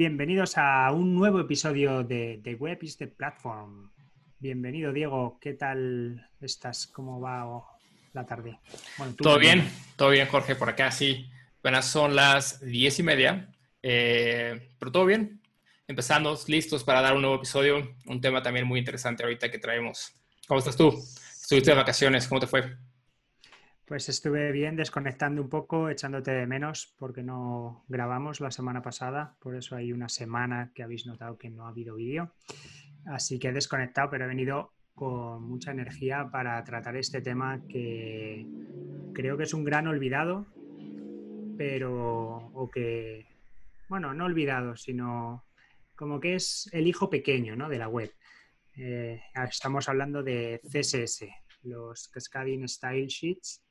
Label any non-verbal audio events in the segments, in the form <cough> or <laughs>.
bienvenidos a un nuevo episodio de, de Web is the Platform. Bienvenido, Diego. ¿Qué tal estás? ¿Cómo va la tarde? todo bien, todo bien, Jorge, por acá sí. Buenas, son las diez y media, eh, pero todo bien. Empezando, listos para dar un nuevo episodio, un tema también muy interesante ahorita que traemos. ¿Cómo estás tú? ¿Estuviste de vacaciones? ¿Cómo te fue? Pues estuve bien desconectando un poco, echándote de menos porque no grabamos la semana pasada, por eso hay una semana que habéis notado que no ha habido vídeo. Así que he desconectado, pero he venido con mucha energía para tratar este tema que creo que es un gran olvidado, pero o que, bueno, no olvidado, sino como que es el hijo pequeño ¿no? de la web. Eh, estamos hablando de CSS, los Cascading Style Sheets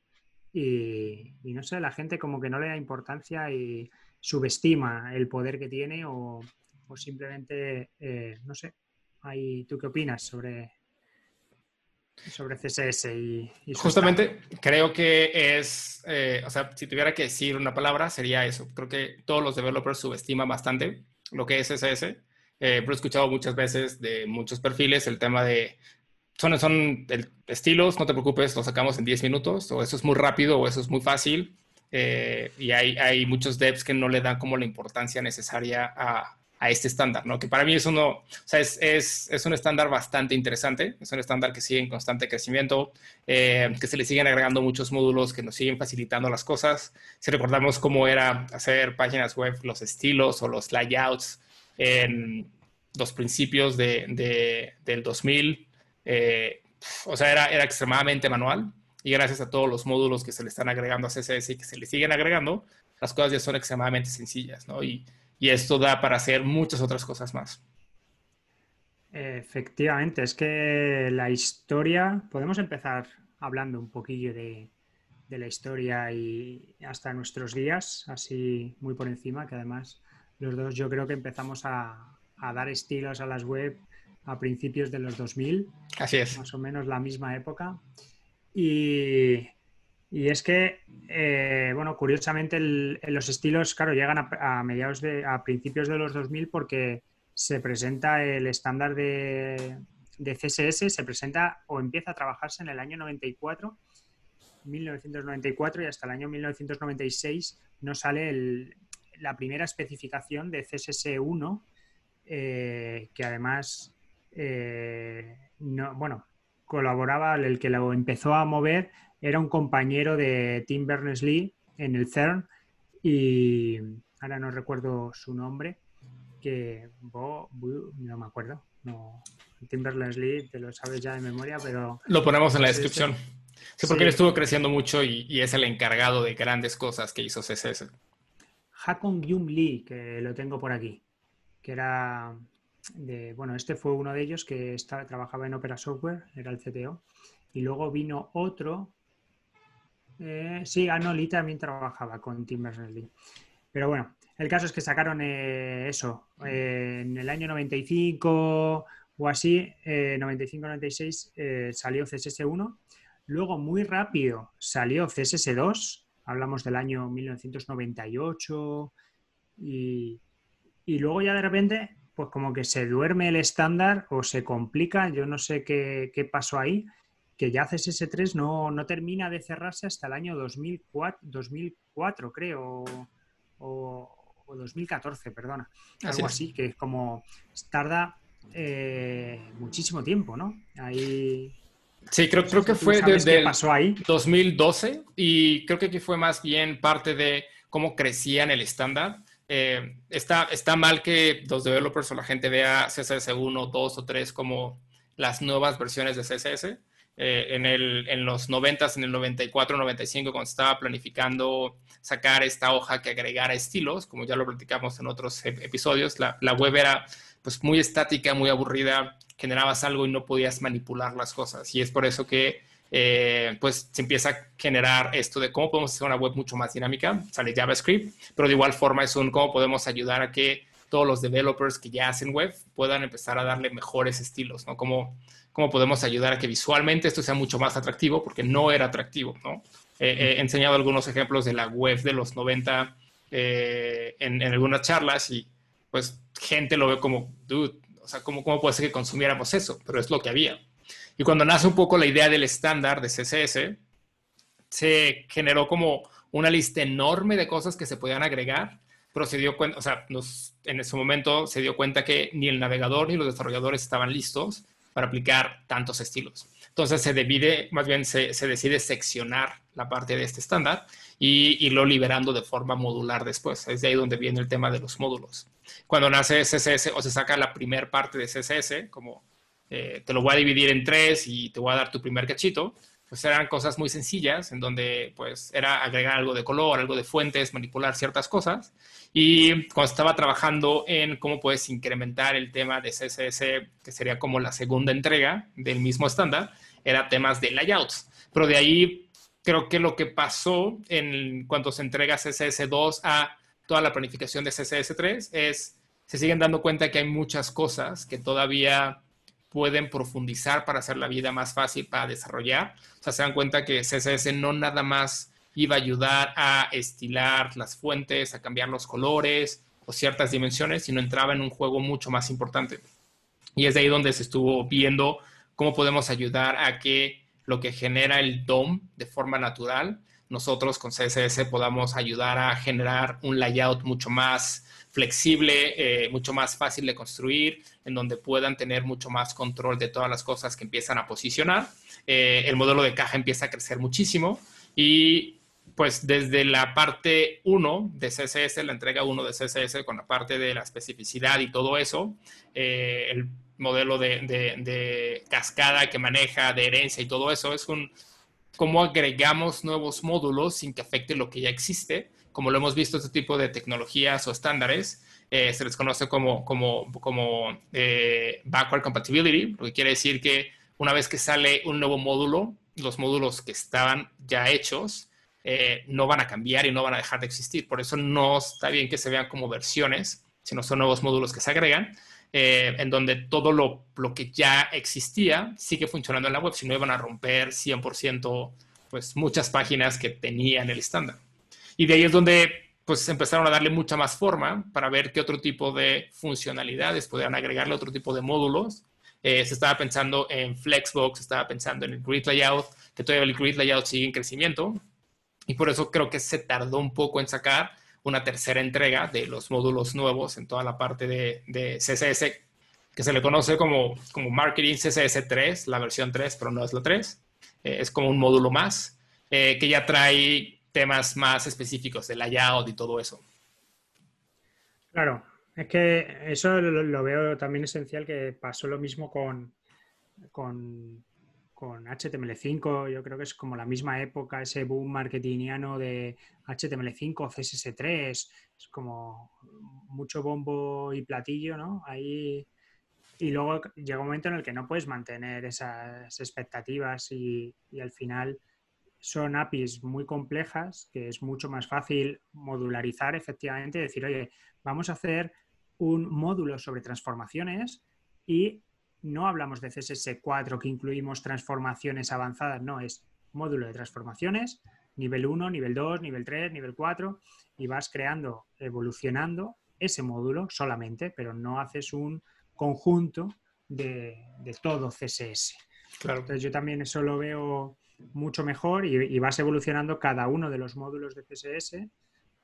y, no sé, la gente como que no le da importancia y subestima el poder que tiene o, simplemente, eh, no sé, ¿tú qué opinas sobre, sobre CSS y, Justamente creo que es, eh, o sea, si tuviera que decir una palabra sería eso. Creo que todos los developers subestiman bastante lo que es CSS. Eh, pero he escuchado muchas veces de muchos perfiles el tema de son, son estilos, no te preocupes, lo sacamos en 10 minutos, o eso es muy rápido, o eso es muy fácil. Eh, y hay, hay, muchos devs que no le dan como la importancia necesaria a, a este estándar, ¿no? Que para mí es uno, o sea, es, es, es, un estándar bastante interesante, es un estándar que sigue en constante crecimiento, eh, que se le siguen agregando muchos módulos que nos siguen facilitando las cosas. Si recordamos cómo era hacer páginas web, los estilos o los layouts en los principios de, de, del 2000, eh, o sea, era, era extremadamente manual y gracias a todos los módulos que se le están agregando a CSS y que se le siguen agregando, las cosas ya son extremadamente sencillas, ¿no? Y, y esto da para hacer muchas otras cosas más. Efectivamente, es que la historia, podemos empezar hablando un poquillo de, de, la historia y hasta nuestros días, así muy por encima, que además los dos yo creo que empezamos a, a dar estilos a las web a principios de los 2000. Así es. Más o menos la misma época. Y, y es que, eh, bueno, curiosamente los estilos, claro, llegan a, mediados de, a principios de los 2000 porque se presenta el estándar de, de, CSS, se presenta o empieza a trabajarse en el año 94, 1994 y hasta el año 1996 no sale la primera especificación de CSS1, eh, que además eh, no, bueno, colaboraba, el que lo empezó a mover era un compañero de Tim Berners-Lee en el CERN y ahora no recuerdo su nombre, que no me acuerdo, no, Tim Berners-Lee te lo sabes ya de memoria, pero... Lo ponemos en la descripción. Sí, porque él estuvo creciendo mucho y, y, es el encargado de grandes cosas que hizo CSS. Hakon Gyum Lee, que lo tengo por aquí, que era bueno, este fue uno de ellos que trabajaba en Opera Software, era el CTO, y luego vino otro, eh, sí, Anoli también trabajaba con Tim Berners-Lee. Pero bueno, el caso es que sacaron eh, eso eh, en el año 95 o así, 95-96 salió CSS1, luego muy rápido salió CSS2, hablamos del año 1998 y, y luego ya de repente pues como que se duerme el estándar o se complica, yo no sé qué, pasó ahí, que ya CSS3 no, no, termina de cerrarse hasta el año 2004, 2004 creo, o, 2014, perdona. Algo así, que es como tarda eh, muchísimo tiempo, ¿no? Ahí... Sí, creo, creo que fue desde el 2012 y creo que aquí fue más bien parte de cómo crecía en el estándar eh, está, está mal que los developers o la gente vea CSS 1, 2 o 3 como las nuevas versiones de CSS. Eh, en, el, en, los 90, en el 94, 95, cuando estaba planificando sacar esta hoja que agregara estilos, como ya lo platicamos en otros episodios, la, la web era pues muy estática, muy aburrida, generabas algo y no podías manipular las cosas. Y es por eso que eh, pues se empieza a generar esto de cómo podemos hacer una web mucho más dinámica, sale JavaScript, pero de igual forma es un cómo podemos ayudar a que todos los developers que ya hacen web puedan empezar a darle mejores estilos, ¿no? Cómo, cómo podemos ayudar a que visualmente esto sea mucho más atractivo, porque no era atractivo, ¿no? he enseñado algunos ejemplos de la web de los 90 eh, en, en algunas charlas y pues gente lo ve como, dude, o sea, ¿cómo, ¿cómo puede ser que consumiéramos eso? Pero es lo que había. Y cuando nace un poco la idea del estándar de CSS, se generó como una lista enorme de cosas que se podían agregar, pero se dio cuenta, o sea, en ese momento se dio cuenta que ni el navegador ni los desarrolladores estaban listos para aplicar tantos estilos. Entonces se divide, más bien se, se decide seccionar la parte de este estándar y irlo liberando de forma modular después. Es de ahí donde viene el tema de los módulos. Cuando nace CSS o se saca la primera parte de CSS, como eh, te lo voy a dividir en tres y te voy a dar tu primer cachito, pues eran cosas muy sencillas en donde pues era agregar algo de color, algo de fuentes, manipular ciertas cosas. Y cuando estaba trabajando en cómo puedes incrementar el tema de CSS, que sería como la segunda entrega del mismo estándar, era temas de layouts. Pero de ahí creo que lo que pasó en cuanto se entrega CSS2 a toda la planificación de CSS3 es, se siguen dando cuenta que hay muchas cosas que todavía pueden profundizar para hacer la vida más fácil para desarrollar. O sea, se dan cuenta que CSS no nada más iba a ayudar a estilar las fuentes, a cambiar los colores o ciertas dimensiones, sino entraba en un juego mucho más importante. Y es de ahí donde se estuvo viendo cómo podemos ayudar a que lo que genera el DOM de forma natural, nosotros con CSS podamos ayudar a generar un layout mucho más flexible, eh, mucho más fácil de construir, en donde puedan tener mucho más control de todas las cosas que empiezan a posicionar. Eh, el modelo de caja empieza a crecer muchísimo y pues desde la parte 1 de CSS, la entrega 1 de CSS con la parte de la especificidad y todo eso, eh, el modelo de, de, cascada que maneja, de herencia y todo eso, es un cómo agregamos nuevos módulos sin que afecte lo que ya existe como lo hemos visto, este tipo de tecnologías o estándares eh, se les conoce como, como, como eh, backward compatibility, lo que quiere decir que una vez que sale un nuevo módulo, los módulos que estaban ya hechos eh, no van a cambiar y no van a dejar de existir. Por eso no está bien que se vean como versiones, sino son nuevos módulos que se agregan, en donde todo lo, lo, que ya existía sigue funcionando en la web, si no iban a romper 100% pues muchas páginas que tenían el estándar. Y de ahí es donde pues empezaron a darle mucha más forma para ver qué otro tipo de funcionalidades podían agregarle otro tipo de módulos. Eh, se estaba pensando en Flexbox, se estaba pensando en el Grid Layout, que todavía el Grid Layout sigue en crecimiento. Y por eso creo que se tardó un poco en sacar una tercera entrega de los módulos nuevos en toda la parte de, de CSS, que se le conoce como, como Marketing CSS 3, la versión 3, pero no es la 3. Eh, es como un módulo más, eh, que ya trae temas más específicos de layout y todo eso. Claro, es que eso lo, veo también esencial que pasó lo mismo con, con, con, HTML5. Yo creo que es como la misma época, ese boom marketingiano de HTML5, CSS3. Es como mucho bombo y platillo, ¿no? Ahí. Y luego llega un momento en el que no puedes mantener esas expectativas y al final son APIs muy complejas, que es mucho más fácil modularizar efectivamente, decir, oye, vamos a hacer un módulo sobre transformaciones y no hablamos de CSS4 que incluimos transformaciones avanzadas, no, es módulo de transformaciones, nivel 1, nivel 2, nivel 3, nivel 4, y vas creando, evolucionando ese módulo solamente, pero no haces un conjunto de, todo CSS. Claro. Entonces yo también eso lo veo mucho mejor y, vas evolucionando cada uno de los módulos de CSS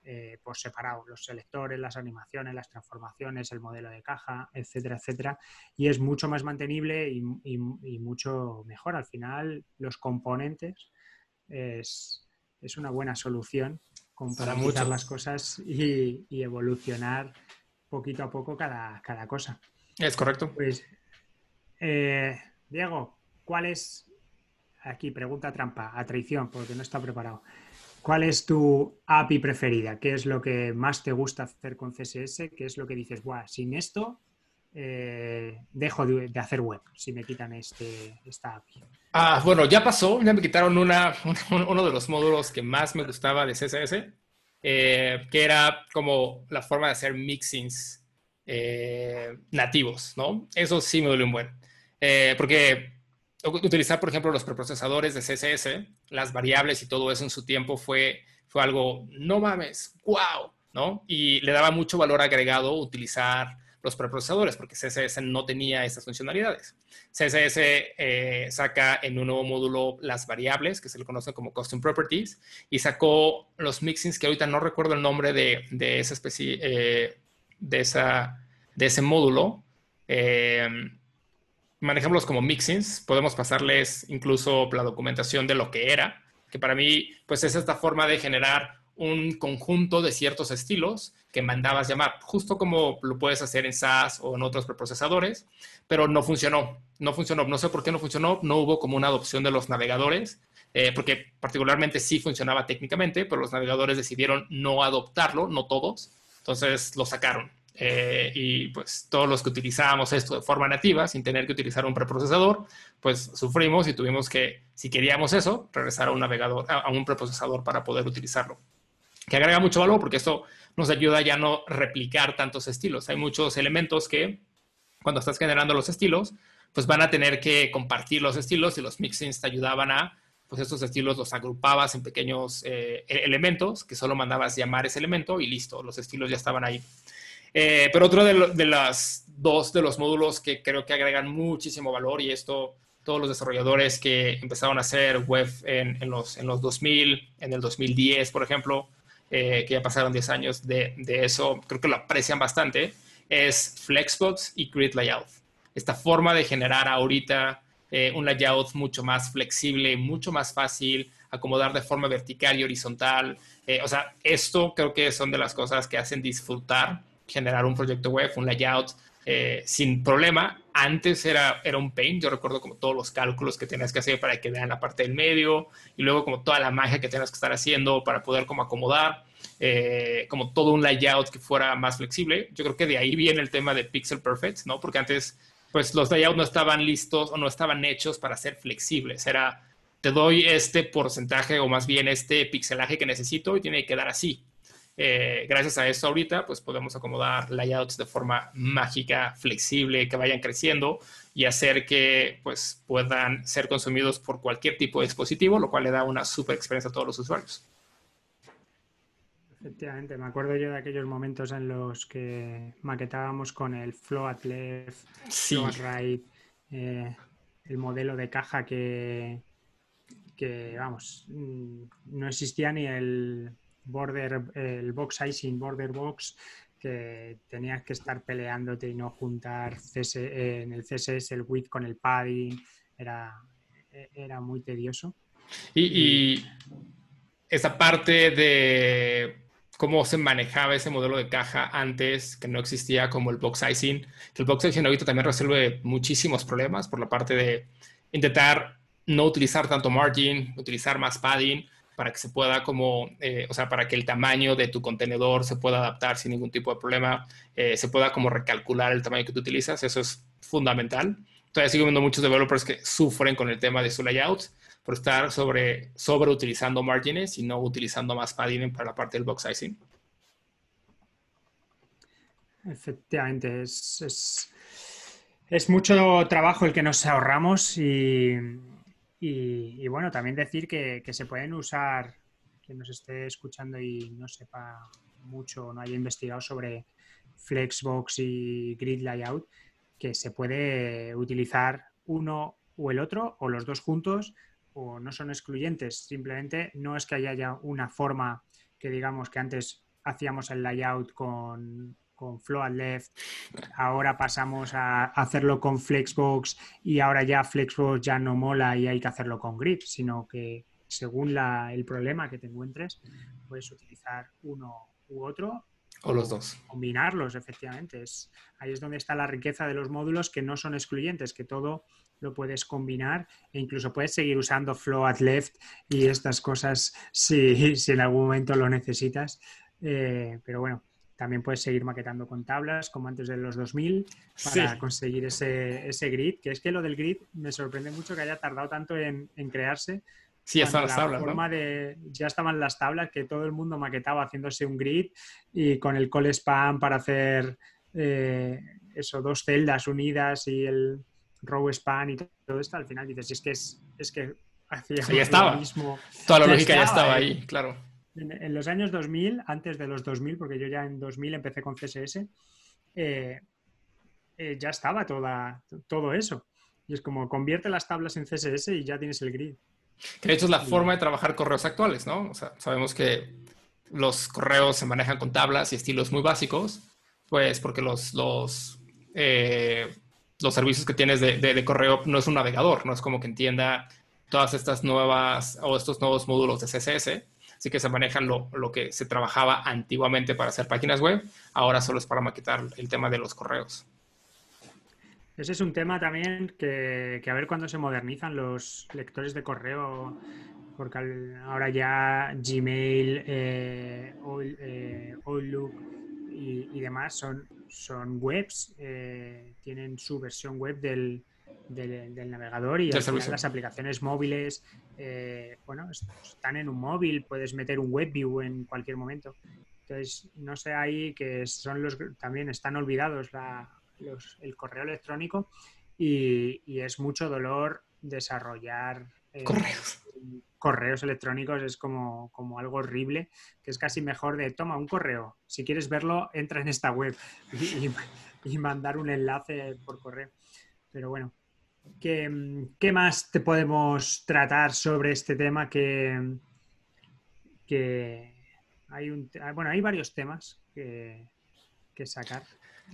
eh, por separado, los selectores, las animaciones, las transformaciones, el modelo de caja, etcétera, etcétera. Y es mucho más mantenible y, mucho mejor. Al final, los componentes es, una buena solución para muchas las cosas y, evolucionar poquito a poco cada, cosa. Es correcto. Pues, eh, Diego, ¿cuál es aquí pregunta trampa, a traición, porque no está preparado. ¿Cuál es tu API preferida? ¿Qué es lo que más te gusta hacer con CSS? ¿Qué es lo que dices, Buah, sin esto eh, dejo de, hacer web si me quitan este, esta API? Ah, bueno, ya pasó, ya me quitaron una, uno de los módulos que más me gustaba de CSS, eh, que era como la forma de hacer mixings eh, nativos, ¿no? Eso sí me duele un buen. porque utilizar, por ejemplo, los preprocesadores de CSS, las variables y todo eso en su tiempo fue, fue algo, no mames, wow, ¿no? Y le daba mucho valor agregado utilizar los preprocesadores, porque CSS no tenía esas funcionalidades. CSS eh, saca en un nuevo módulo las variables, que se le conoce como Custom Properties, y sacó los mixins, que ahorita no recuerdo el nombre de, de esa especie, eh, de, esa, de ese módulo. Eh, manejémoslos como mixins, podemos pasarles incluso la documentación de lo que era, que para mí pues es esta forma de generar un conjunto de ciertos estilos que mandabas llamar, justo como lo puedes hacer en SAS o en otros preprocesadores, pero no funcionó, no funcionó, no sé por qué no funcionó, no hubo como una adopción de los navegadores, eh, porque particularmente sí funcionaba técnicamente, pero los navegadores decidieron no adoptarlo, no todos, entonces lo sacaron. Eh, y pues todos los que utilizábamos esto de forma nativa, sin tener que utilizar un preprocesador, pues sufrimos y tuvimos que, si queríamos eso, regresar a un navegador, a, un preprocesador para poder utilizarlo. Que agrega mucho valor porque esto nos ayuda ya no replicar tantos estilos. Hay muchos elementos que cuando estás generando los estilos, pues van a tener que compartir los estilos y los mixins te ayudaban a, pues estos estilos los agrupabas en pequeños eh, e-, elementos que solo mandabas llamar ese elemento y listo, los estilos ya estaban ahí. Eh, pero otro de, de, las dos de los módulos que creo que agregan muchísimo valor y esto todos los desarrolladores que empezaron a hacer web en, en, los, en los 2000, en el 2010, por ejemplo, eh, que ya pasaron 10 años de, de, eso, creo que lo aprecian bastante, es Flexbox y Grid Layout. Esta forma de generar ahorita eh, un layout mucho más flexible, mucho más fácil, acomodar de forma vertical y horizontal. o sea, esto creo que son de las cosas que hacen disfrutar generar un proyecto web, un layout eh, sin problema. Antes era, era un pain, yo recuerdo como todos los cálculos que tenías que hacer para que vean la parte del medio y luego como toda la magia que tenías que estar haciendo para poder como acomodar, eh, como todo un layout que fuera más flexible. Yo creo que de ahí viene el tema de Pixel Perfect, ¿no? Porque antes pues los layouts no estaban listos o no estaban hechos para ser flexibles. Era, te doy este porcentaje o más bien este pixelaje que necesito y tiene que quedar así. Eh, gracias a eso ahorita, pues podemos acomodar layouts de forma mágica, flexible, que vayan creciendo y hacer que pues puedan ser consumidos por cualquier tipo de dispositivo, lo cual le da una super experiencia a todos los usuarios. Efectivamente, me acuerdo yo de aquellos momentos en los que maquetábamos con el flow at left, flow at right, eh, el modelo de caja que, que, vamos, mm, no existía ni el border, el box sizing, border box, que tenías que estar peleándote y no juntar en el CSS el width con el padding, era, era muy tedioso. Y, esa parte de cómo se manejaba ese modelo de caja antes, que no existía como el box sizing, que el box sizing ahorita también resuelve muchísimos problemas por la parte de intentar no utilizar tanto margin, utilizar más padding, para que se pueda como, eh, o sea, para que el tamaño de tu contenedor se pueda adaptar sin ningún tipo de problema, eh, se pueda como recalcular el tamaño que tú utilizas, eso es fundamental. Todavía sigo viendo muchos developers que sufren con el tema de su layout por estar sobre, sobre utilizando margins y no utilizando más padding para la parte del box sizing. Efectivamente, es, es, es mucho trabajo el que nos ahorramos y, y, bueno, también decir que, se pueden usar, quien nos esté escuchando y no sepa mucho, no haya investigado sobre Flexbox y Grid Layout, que se puede utilizar uno o el otro o los dos juntos o no son excluyentes. Simplemente no es que haya una forma que digamos que antes hacíamos el layout con con Flow Left, ahora pasamos a hacerlo con Flexbox y ahora ya Flexbox ya no mola y hay que hacerlo con Grid, sino que según el problema que te encuentres, puedes utilizar uno u otro. O los dos. Combinarlos, efectivamente. Es, ahí es donde está la riqueza de los módulos que no son excluyentes, que todo lo puedes combinar e incluso puedes seguir usando Flow at Left y estas cosas si, <laughs> si en algún momento lo necesitas. Eh, pero bueno, también puedes seguir maquetando con tablas, como antes de los 2000, para conseguir ese, ese, grid. Que es que lo del grid me sorprende mucho que haya tardado tanto en, crearse. Sí, ya estaban las tablas. Forma de, ya estaban las tablas que todo el mundo maquetaba haciéndose un grid y con el call spam para hacer eh, eso, dos celdas unidas y el row span y todo esto. Al final dices, es que es, es que hacía ya estaba. Mismo. Toda la lógica ya estaba ahí, claro en, los años 2000, antes de los 2000, porque yo ya en 2000 empecé con CSS, eh, eh, ya estaba toda, todo eso. Y es como convierte las tablas en CSS y ya tienes el grid. Que de hecho es la forma de trabajar correos actuales, ¿no? O sea, sabemos que los correos se manejan con tablas y estilos muy básicos, pues porque los, los, eh, los servicios que tienes de, de, correo no es un navegador, no es como que entienda todas estas nuevas o estos nuevos módulos de CSS, así que se manejan lo, lo, que se trabajaba antiguamente para hacer páginas web, ahora solo es para maquetar el tema de los correos. Ese es un tema también que, que a ver cuándo se modernizan los lectores de correo, porque ahora ya Gmail, eh, eh, Outlook y, demás son, son webs, eh, tienen su versión web del, del, navegador y las aplicaciones móviles, bueno, están en un móvil, puedes meter un WebView en cualquier momento. Entonces, no sé ahí que son los también están olvidados la, el correo electrónico y, es mucho dolor desarrollar eh, correos. correos electrónicos es como, como, algo horrible, que es casi mejor de toma un correo. Si quieres verlo, entra en esta web <laughs> y, mandar un enlace por correo. Pero bueno, ¿qué, ¿qué, más te podemos tratar sobre este tema? Que, que hay un, bueno, hay varios temas que, que sacar.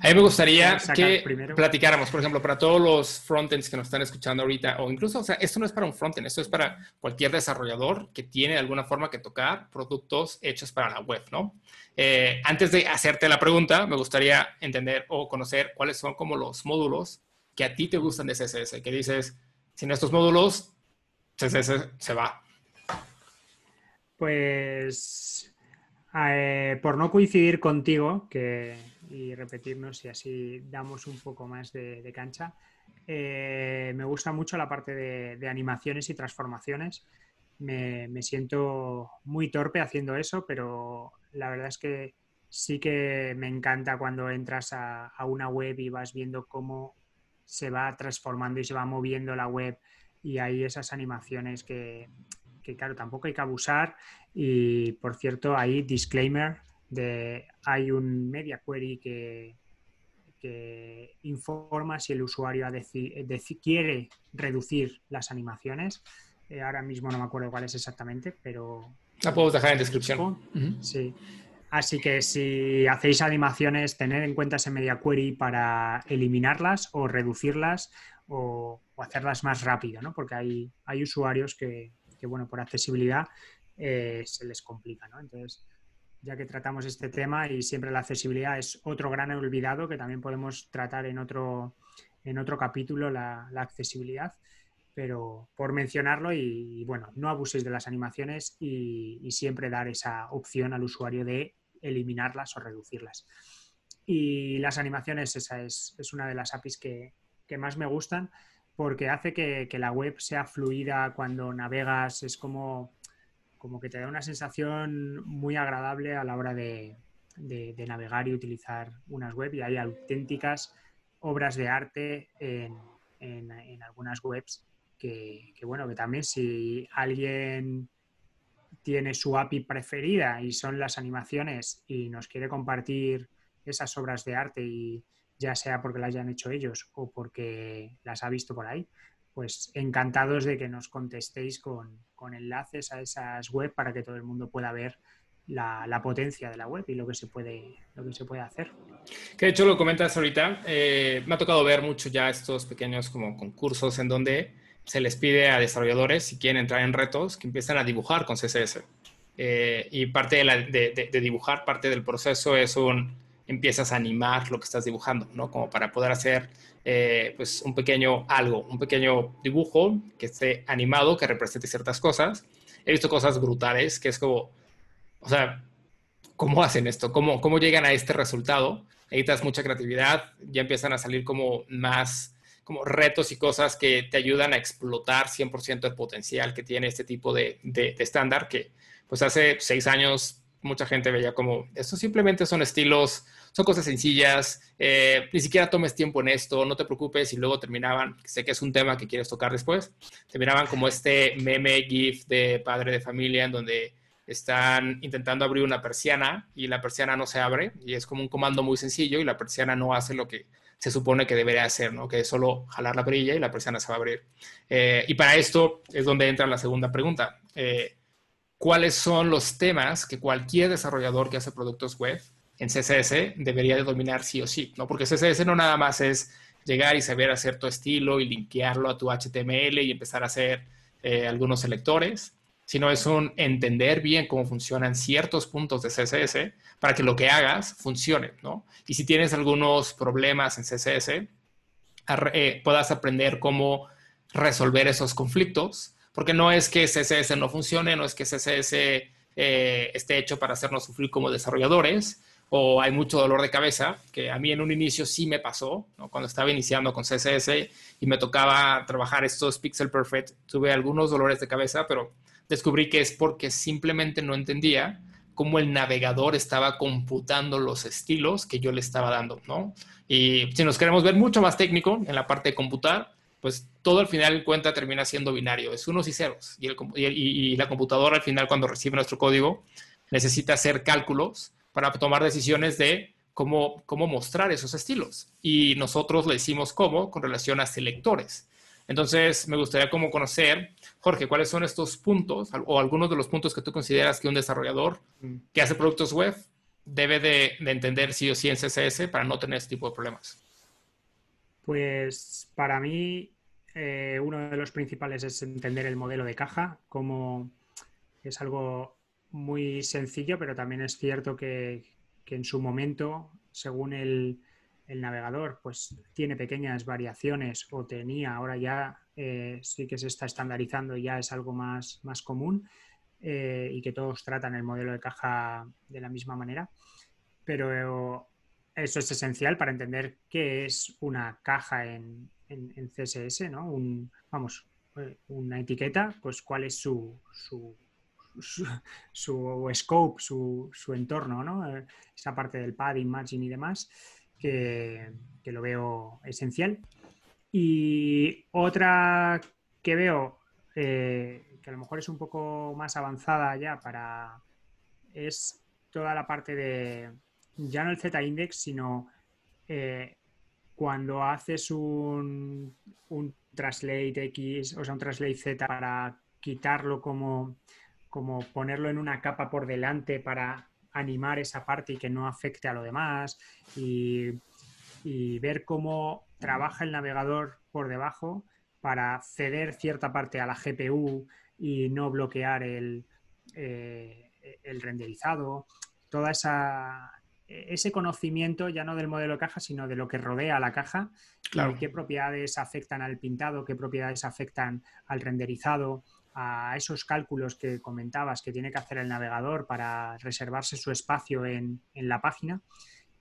A mí me gustaría que platicáramos, por ejemplo, para todos los frontends que nos están escuchando ahorita, o incluso, o sea, esto no es para un frontend, esto es para cualquier desarrollador que tiene de alguna forma que tocar productos hechos para la web, ¿no? Eh, antes de hacerte la pregunta, me gustaría entender o conocer cuáles son como los módulos que a ti te gustan de CSS, que dices, sin estos módulos, CSS se va. Pues, eh, por no coincidir contigo, que y repetirnos y así damos un poco más de, cancha. Eh, me gusta mucho la parte de, animaciones y transformaciones. Me, siento muy torpe haciendo eso, pero la verdad es que sí que me encanta cuando entras a, una web y vas viendo cómo se va transformando y se va moviendo la web y hay esas animaciones que, que claro, tampoco hay que abusar. Y por cierto, ahí disclaimer, hay un media query que, informa si el usuario quiere reducir las animaciones. Eh, ahora mismo no me acuerdo cuál es exactamente, pero... La puedo dejar en descripción. Sí. Así que si hacéis animaciones, tened en cuenta ese media query para eliminarlas o reducirlas o, hacerlas más rápido, ¿no? Porque hay, hay usuarios que, bueno, por accesibilidad eh, se les complica, ¿no? Entonces, ya que tratamos este tema y siempre la accesibilidad es otro gran olvidado que también podemos tratar en otro, en otro capítulo, la, accesibilidad, pero por mencionarlo y, bueno, no abuséis de las animaciones y, siempre dar esa opción al usuario de eliminarlas o reducirlas. Y las animaciones, esa es, una de las APIs que, más me gustan porque hace que, que la web sea fluida cuando navegas, es como como que te da una sensación muy agradable a la hora de, navegar y utilizar unas web y hay auténticas obras de arte en, algunas webs que, bueno, que también si alguien tiene su API preferida y son las animaciones y nos quiere compartir esas obras de arte y ya sea porque las hayan hecho ellos o porque las ha visto por ahí, pues encantados de que nos contestéis con, enlaces a esas web para que todo el mundo pueda ver la, potencia de la web y lo que se puede, lo que se puede hacer. Que de hecho lo comentas ahorita, eh, me ha tocado ver mucho ya estos pequeños como concursos en donde se les pide a desarrolladores, si quieren entrar en retos, que empiecen a dibujar con CSS. Eh, y parte de, de, dibujar, parte del proceso es un, empiezas a animar lo que estás dibujando, ¿no? Como para poder hacer eh, pues un pequeño algo, un pequeño dibujo que esté animado, que represente ciertas cosas. He visto cosas brutales, que es como, o sea, ¿cómo hacen esto? ¿Cómo, cómo llegan a este resultado? Necesitas mucha creatividad, ya empiezan a salir como más como retos y cosas que te ayudan a explotar 100% el potencial que tiene este tipo de, de, de estándar que pues hace seis años mucha gente veía como, esto simplemente son estilos, son cosas sencillas, eh, ni siquiera tomes tiempo en esto, no te preocupes y luego terminaban, sé que es un tema que quieres tocar después, terminaban como este meme GIF de padre de familia en donde están intentando abrir una persiana y la persiana no se abre y es como un comando muy sencillo y la persiana no hace lo que se supone que debería hacer, ¿no? Que es solo jalar la perilla y la persiana se va a abrir. Eh, y para esto es donde entra la segunda pregunta. Eh, ¿Cuáles son los temas que cualquier desarrollador que hace productos web en CSS debería de dominar sí o sí? ¿no? Porque CSS no nada más es llegar y saber hacer tu estilo y linkearlo a tu HTML y empezar a hacer eh, algunos selectores, sino es un entender bien cómo funcionan ciertos puntos de CSS para que lo que hagas funcione, ¿no? Y si tienes algunos problemas en CSS, eh, puedas aprender cómo resolver esos conflictos, porque no es que CSS no funcione, no es que CSS eh, esté hecho para hacernos sufrir como desarrolladores, o hay mucho dolor de cabeza, que a mí en un inicio sí me pasó, cuando estaba iniciando con CSS y me tocaba trabajar estos Pixel Perfect, tuve algunos dolores de cabeza, pero descubrí que es porque simplemente no entendía cómo el navegador estaba computando los estilos que yo le estaba dando, ¿no? Y si nos queremos ver mucho más técnico en la parte de computar, pues todo al final en cuenta termina siendo binario, es unos y ceros. Y, y la computadora al final cuando recibe nuestro código necesita hacer cálculos para tomar decisiones de cómo, cómo mostrar esos estilos. Y nosotros le decimos cómo con relación a selectores. Entonces, me gustaría como conocer, Jorge, cuáles son estos puntos o algunos de los puntos que tú consideras que un desarrollador mm. que hace productos web debe de, entender sí o sí en CSS para no tener este tipo de problemas. Pues para mí, eh, uno de los principales es entender el modelo de caja, como es algo muy sencillo, pero también es cierto que, en su momento, según el, navegador, pues tiene pequeñas variaciones o tenía, ahora ya eh, sí que se está estandarizando ya es algo más, más común eh, y que todos tratan el modelo de caja de la misma manera. Pero eso es esencial para entender qué es una caja en, CSS, ¿no? Un, vamos, eh, una etiqueta, pues cuál es su, su su, scope, su, entorno, ¿no? Esa parte del padding, matching y demás, que, lo veo esencial. Y otra que veo, eh, que a lo mejor es un poco más avanzada ya para, es toda la parte de, ya no el Z-index, sino eh, cuando haces un, un translate X, o sea, un translate Z para quitarlo como como ponerlo en una capa por delante para animar esa parte y que no afecte a lo demás y, ver cómo trabaja el navegador por debajo para ceder cierta parte a la GPU y no bloquear el, eh, el renderizado. Toda esa, ese conocimiento ya no del modelo de caja, sino de lo que rodea a la caja, claro. qué propiedades afectan al pintado, qué propiedades afectan al renderizado, a esos cálculos que comentabas que tiene que hacer el navegador para reservarse su espacio en, la página,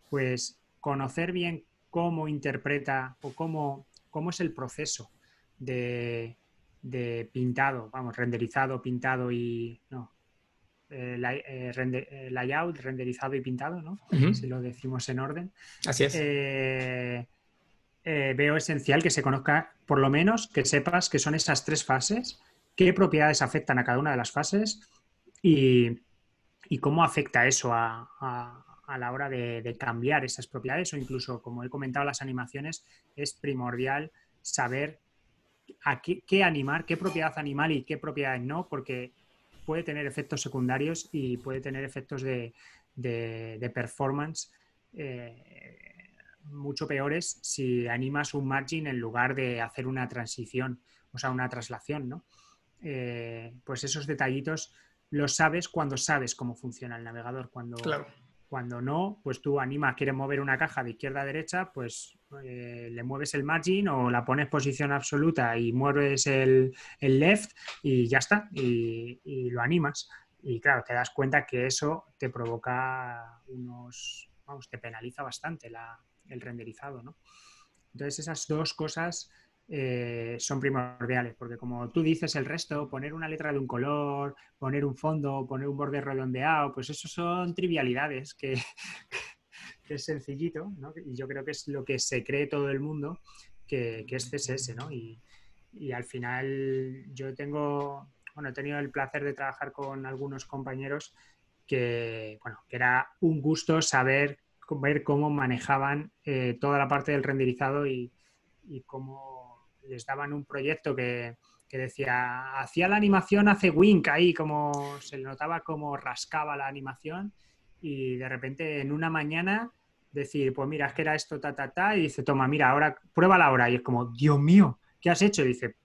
pues conocer bien cómo interpreta o cómo, cómo es el proceso de, pintado, vamos, renderizado, pintado y... No, eh, eh, eh, layout, renderizado y pintado, ¿no? Si lo decimos en orden. Así es. veo esencial que se conozca, por lo menos, que sepas que son esas tres fases qué propiedades afectan a cada una de las fases y, cómo afecta eso a, la hora de, cambiar esas propiedades o incluso, como he comentado, las animaciones, es primordial saber a qué, animar, qué propiedad animal y qué propiedad no, porque puede tener efectos secundarios y puede tener efectos de, performance eh, mucho peores si animas un margin en lugar de hacer una transición, o sea, una traslación, ¿no? Eh, pues esos detallitos los sabes cuando sabes cómo funciona el navegador. Cuando, cuando no, pues tú anima, quieres mover una caja de izquierda a derecha, pues eh, le mueves el margin o la pones posición absoluta y mueves el, left y ya está, y, lo animas. Y claro, te das cuenta que eso te provoca unos, vamos, te penaliza bastante el renderizado, ¿no? Entonces esas dos cosas eh, son primordiales, porque como tú dices, el resto, poner una letra de un color, poner un fondo, poner un borde redondeado, pues eso son trivialidades que, <laughs> es sencillito, ¿no? Y yo creo que es lo que se cree todo el mundo, que, es CSS, ¿no? Y, al final yo tengo, bueno, he tenido el placer de trabajar con algunos compañeros que, bueno, que era un gusto saber ver cómo manejaban eh, toda la parte del renderizado y, cómo les daban un proyecto que, decía, hacía la animación hace Wink ahí, como se le notaba como rascaba la animación y de repente en una mañana decir, pues mira, es que era esto, ta, ta, ta, y dice, toma, mira, ahora pruébala ahora. Y es como, Dios mío, ¿qué has hecho? Dice,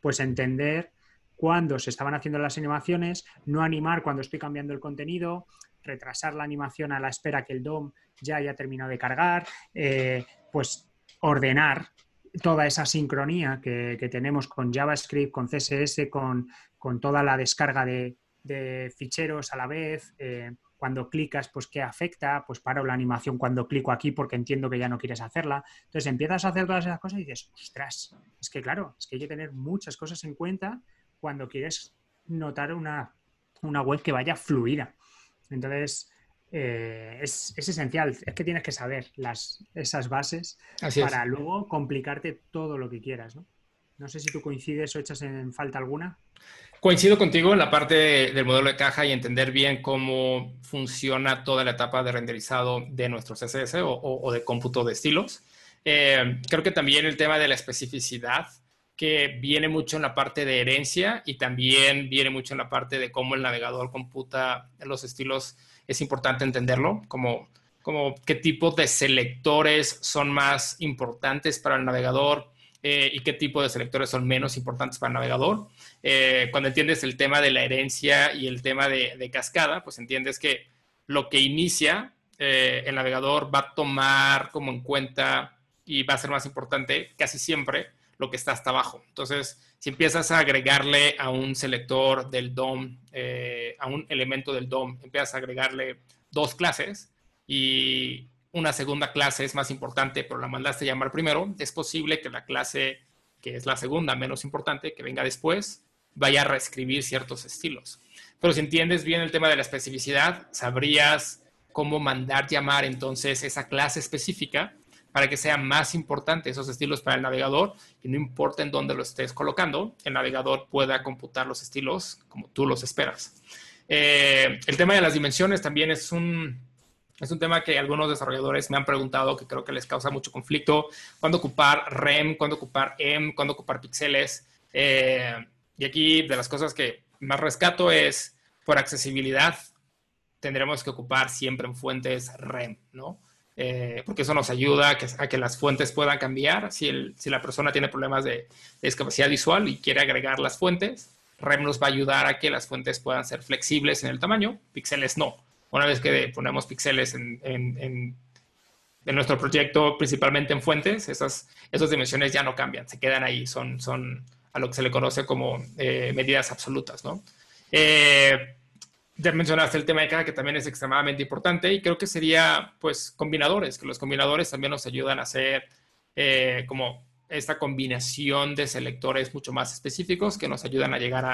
pues entender cuándo se estaban haciendo las animaciones, no animar cuando estoy cambiando el contenido, retrasar la animación a la espera que el DOM ya haya terminado de cargar, eh, pues ordenar toda esa sincronía que, tenemos con JavaScript, con CSS, con, toda la descarga de, ficheros a la vez. Eh, cuando clicas, pues qué afecta, pues paro la animación cuando clico aquí porque entiendo que ya no quieres hacerla. Entonces empiezas a hacer todas esas cosas y dices, ostras, es que claro, es que hay que tener muchas cosas en cuenta cuando quieres notar una, web que vaya fluida. Entonces, eh, es, esencial, es que tienes que saber las, esas bases para luego complicarte todo lo que quieras. ¿no? no sé si tú coincides o echas en falta alguna. Coincido contigo en la parte del modelo de caja y entender bien cómo funciona toda la etapa de renderizado de nuestro CSS o, de cómputo de estilos. Eh, creo que también el tema de la especificidad, que viene mucho en la parte de herencia y también viene mucho en la parte de cómo el navegador computa los estilos, es importante entenderlo, como, como qué tipo de selectores son más importantes para el navegador, eh, y qué tipo de selectores son menos importantes para el navegador. Eh, cuando entiendes el tema de la herencia y el tema de, cascada, pues entiendes que lo que inicia eh, el navegador va a tomar como en cuenta y va a ser más importante casi siempre lo que está hasta abajo. Entonces, si empiezas a agregarle a un selector del DOM, a un elemento del DOM, empiezas a agregarle dos clases y una segunda clase es más importante, pero la mandaste llamar primero, es posible que la clase que es la segunda menos importante, que venga después, vaya a reescribir ciertos estilos. Pero si entiendes bien el tema de la especificidad, sabrías cómo mandar llamar entonces esa clase específica para que sea más importante esos estilos para el navegador y no importa en dónde lo estés colocando, el navegador pueda computar los estilos como tú los esperas. Eh, el tema de las dimensiones también es un, es un tema que algunos desarrolladores me han preguntado que creo que les causa mucho conflicto. ¿Cuándo ocupar REM? ¿Cuándo ocupar M? ¿Cuándo ocupar píxeles? Eh, y aquí de las cosas que más rescato es por accesibilidad tendremos que ocupar siempre en fuentes REM, ¿no? Eh, porque eso nos ayuda a que, las fuentes puedan cambiar. Si, si la persona tiene problemas de, discapacidad visual y quiere agregar las fuentes, REM nos va a ayudar a que las fuentes puedan ser flexibles en el tamaño, píxeles no. Una vez que ponemos píxeles en, en, nuestro proyecto, principalmente en fuentes, esas, esas dimensiones ya no cambian, se quedan ahí, son, son a lo que se le conoce como eh, medidas absolutas, ¿no? Eh, ya mencionaste el tema de cada que también es extremadamente importante y creo que sería, pues, combinadores, que los combinadores también nos ayudan a hacer eh, como esta combinación de selectores mucho más específicos que nos ayudan a llegar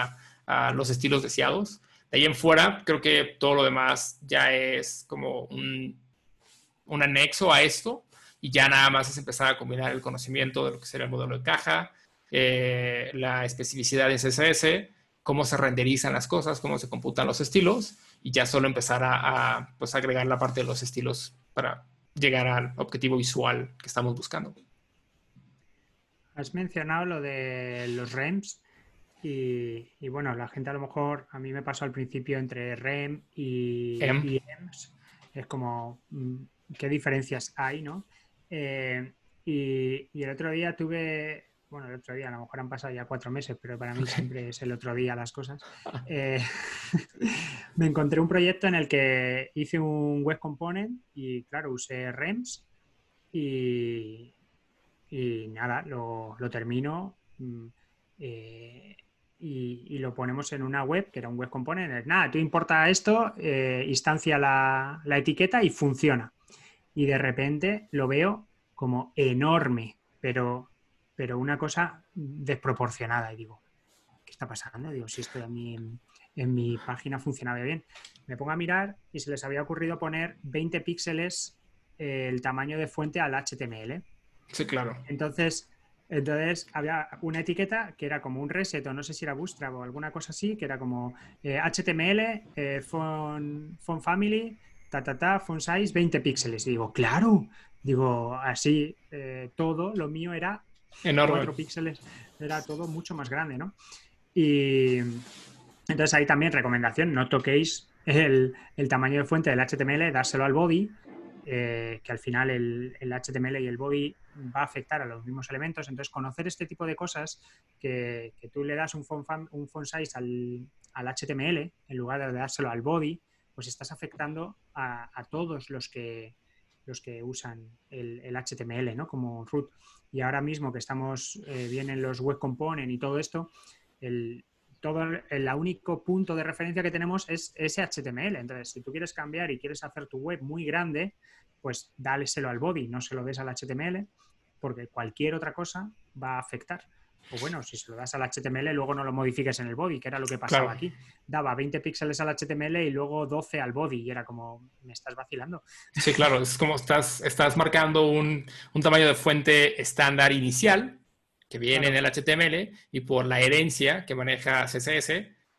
a, los estilos deseados. Ahí en fuera, creo que todo lo demás ya es como un, un anexo a esto y ya nada más es empezar a combinar el conocimiento de lo que sería el modelo de caja, eh, la especificidad de CSS, cómo se renderizan las cosas, cómo se computan los estilos y ya solo empezar a, pues, agregar la parte de los estilos para llegar al objetivo visual que estamos buscando. Has mencionado lo de los REMs y, bueno, la gente a lo mejor, a mí me pasó al principio entre REM y, EMS. Es como, mm, ¿qué diferencias hay, no? Eh, y, el otro día tuve, bueno, el otro día, a lo mejor han pasado ya cuatro meses, pero para mí siempre es el otro día las cosas. Eh, <laughs> me encontré un proyecto en el que hice un web component y, claro, usé REMS y, y nada, lo, lo termino. Mm, eh, y, lo ponemos en una web, que era un web component. Nada, tú importa esto, eh, instancia la, etiqueta y funciona. Y de repente lo veo como enorme, pero, pero una cosa desproporcionada. Y digo, ¿qué está pasando? Digo, si esto en mi, en mi página funcionaba bien. Me pongo a mirar y se les había ocurrido poner 20 píxeles eh, el tamaño de fuente al HTML. Sí, claro. Entonces, entonces había una etiqueta que era como un reset o no sé si era Bootstrap o alguna cosa así, que era como HTML, eh, font, family, ta, ta, ta, font size 20 píxeles. Y digo, claro, digo, así eh, todo lo mío era Enorme. 4 píxeles, era todo mucho más grande, ¿no? Y entonces ahí también recomendación, no toquéis el, el tamaño de fuente del HTML, dárselo al body, eh, que al final el, el, HTML y el body va a afectar a los mismos elementos. Entonces, conocer este tipo de cosas, que, que tú le das un font, un font size al, al, HTML en lugar de dárselo al body, pues estás afectando a, a todos los que, los que usan el, HTML, ¿no? Como root. Y ahora mismo que estamos eh, bien en los web component y todo esto, el, todo el único punto de referencia que tenemos es ese HTML. Entonces, si tú quieres cambiar y quieres hacer tu web muy grande, pues dáleselo al body, no se lo des al HTML, porque cualquier otra cosa va a afectar. O bueno, si se lo das al HTML, luego no lo modifiques en el body, que era lo que pasaba claro. aquí. Daba 20 píxeles al HTML y luego 12 al body, y era como, me estás vacilando. Sí, claro, es como estás, estás marcando un, un tamaño de fuente estándar inicial, que viene claro. en el HTML, y por la herencia que maneja CSS,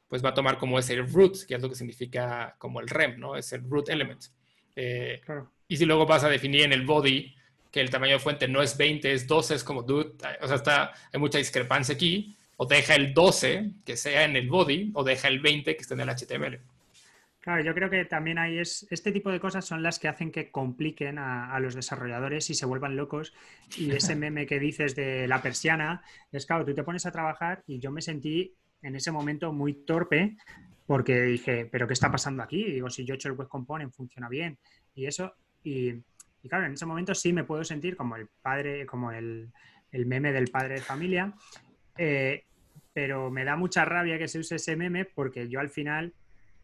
pues va a tomar como ese root, que es lo que significa como el rem, ¿no? Es el root element. Eh, claro. Y si luego vas a definir en el body que el tamaño de fuente no es 20, es 12, es como, dude, o sea, está, hay mucha discrepancia aquí, o deja el 12 que sea en el body, o deja el 20 que esté en el HTML. Claro, yo creo que también hay es, este tipo de cosas son las que hacen que compliquen a, a, los desarrolladores y se vuelvan locos. Y <laughs> ese meme que dices de la persiana, es claro, tú te pones a trabajar y yo me sentí en ese momento muy torpe porque dije, pero ¿qué está pasando aquí? Digo, si yo he hecho el web component, funciona bien. Y eso, y, y claro, en ese momento sí me puedo sentir como el padre, como el, el meme del padre de familia, eh, pero me da mucha rabia que se use ese meme porque yo al final,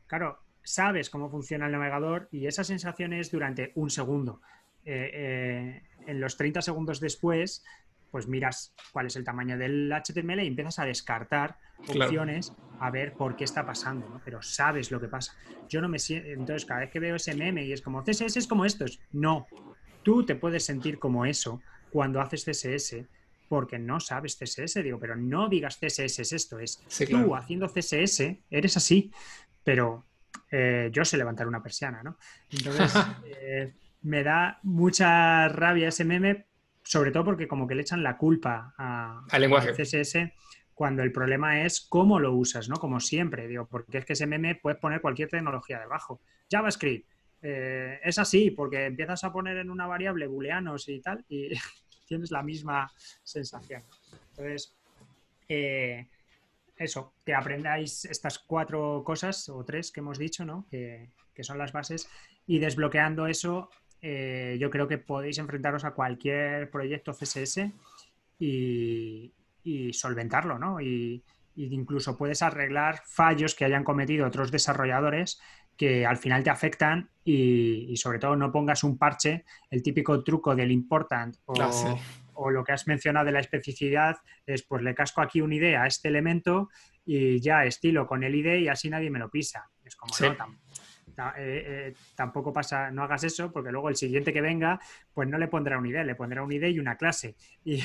claro, sabes cómo funciona el navegador y esa sensación es durante un segundo. Eh, eh, en los 30 segundos después, pues miras cuál es el tamaño del HTML y empiezas a descartar opciones claro. a ver por qué está pasando, ¿no? Pero sabes lo que pasa. Yo no me siento, entonces cada vez que veo ese meme y es como, CSS es como estos. No, tú te puedes sentir como eso cuando haces CSS porque no sabes CSS, digo, pero no digas CSS es esto, es sí, tú claro. haciendo CSS eres así, pero eh, yo sé levantar una persiana, ¿no? Entonces, <laughs> eh, me da mucha rabia ese meme, sobre todo porque como que le echan la culpa a, al lenguaje CSS cuando el problema es cómo lo usas, ¿no? Como siempre, digo, porque es que ese meme puedes poner cualquier tecnología debajo. JavaScript, eh, es así, porque empiezas a poner en una variable booleanos y tal, y <laughs> tienes la misma sensación. Entonces, eh, eso, que aprendáis estas cuatro cosas o tres que hemos dicho, ¿no? Que, que son las bases, y desbloqueando eso, eh, yo creo que podéis enfrentaros a cualquier proyecto CSS y, y solventarlo, ¿no? Y, y, incluso puedes arreglar fallos que hayan cometido otros desarrolladores que al final te afectan y, y sobre todo no pongas un parche, el típico truco del important o, Ah, sí. o, lo que has mencionado de la especificidad es pues le casco aquí un ID a este elemento y ya estilo con el ID y así nadie me lo pisa. Es como, Sí. no, tam- eh, eh, tampoco pasa, no hagas eso porque luego el siguiente que venga pues no le pondrá un ID, le pondrá un ID y una clase. <laughs> Y,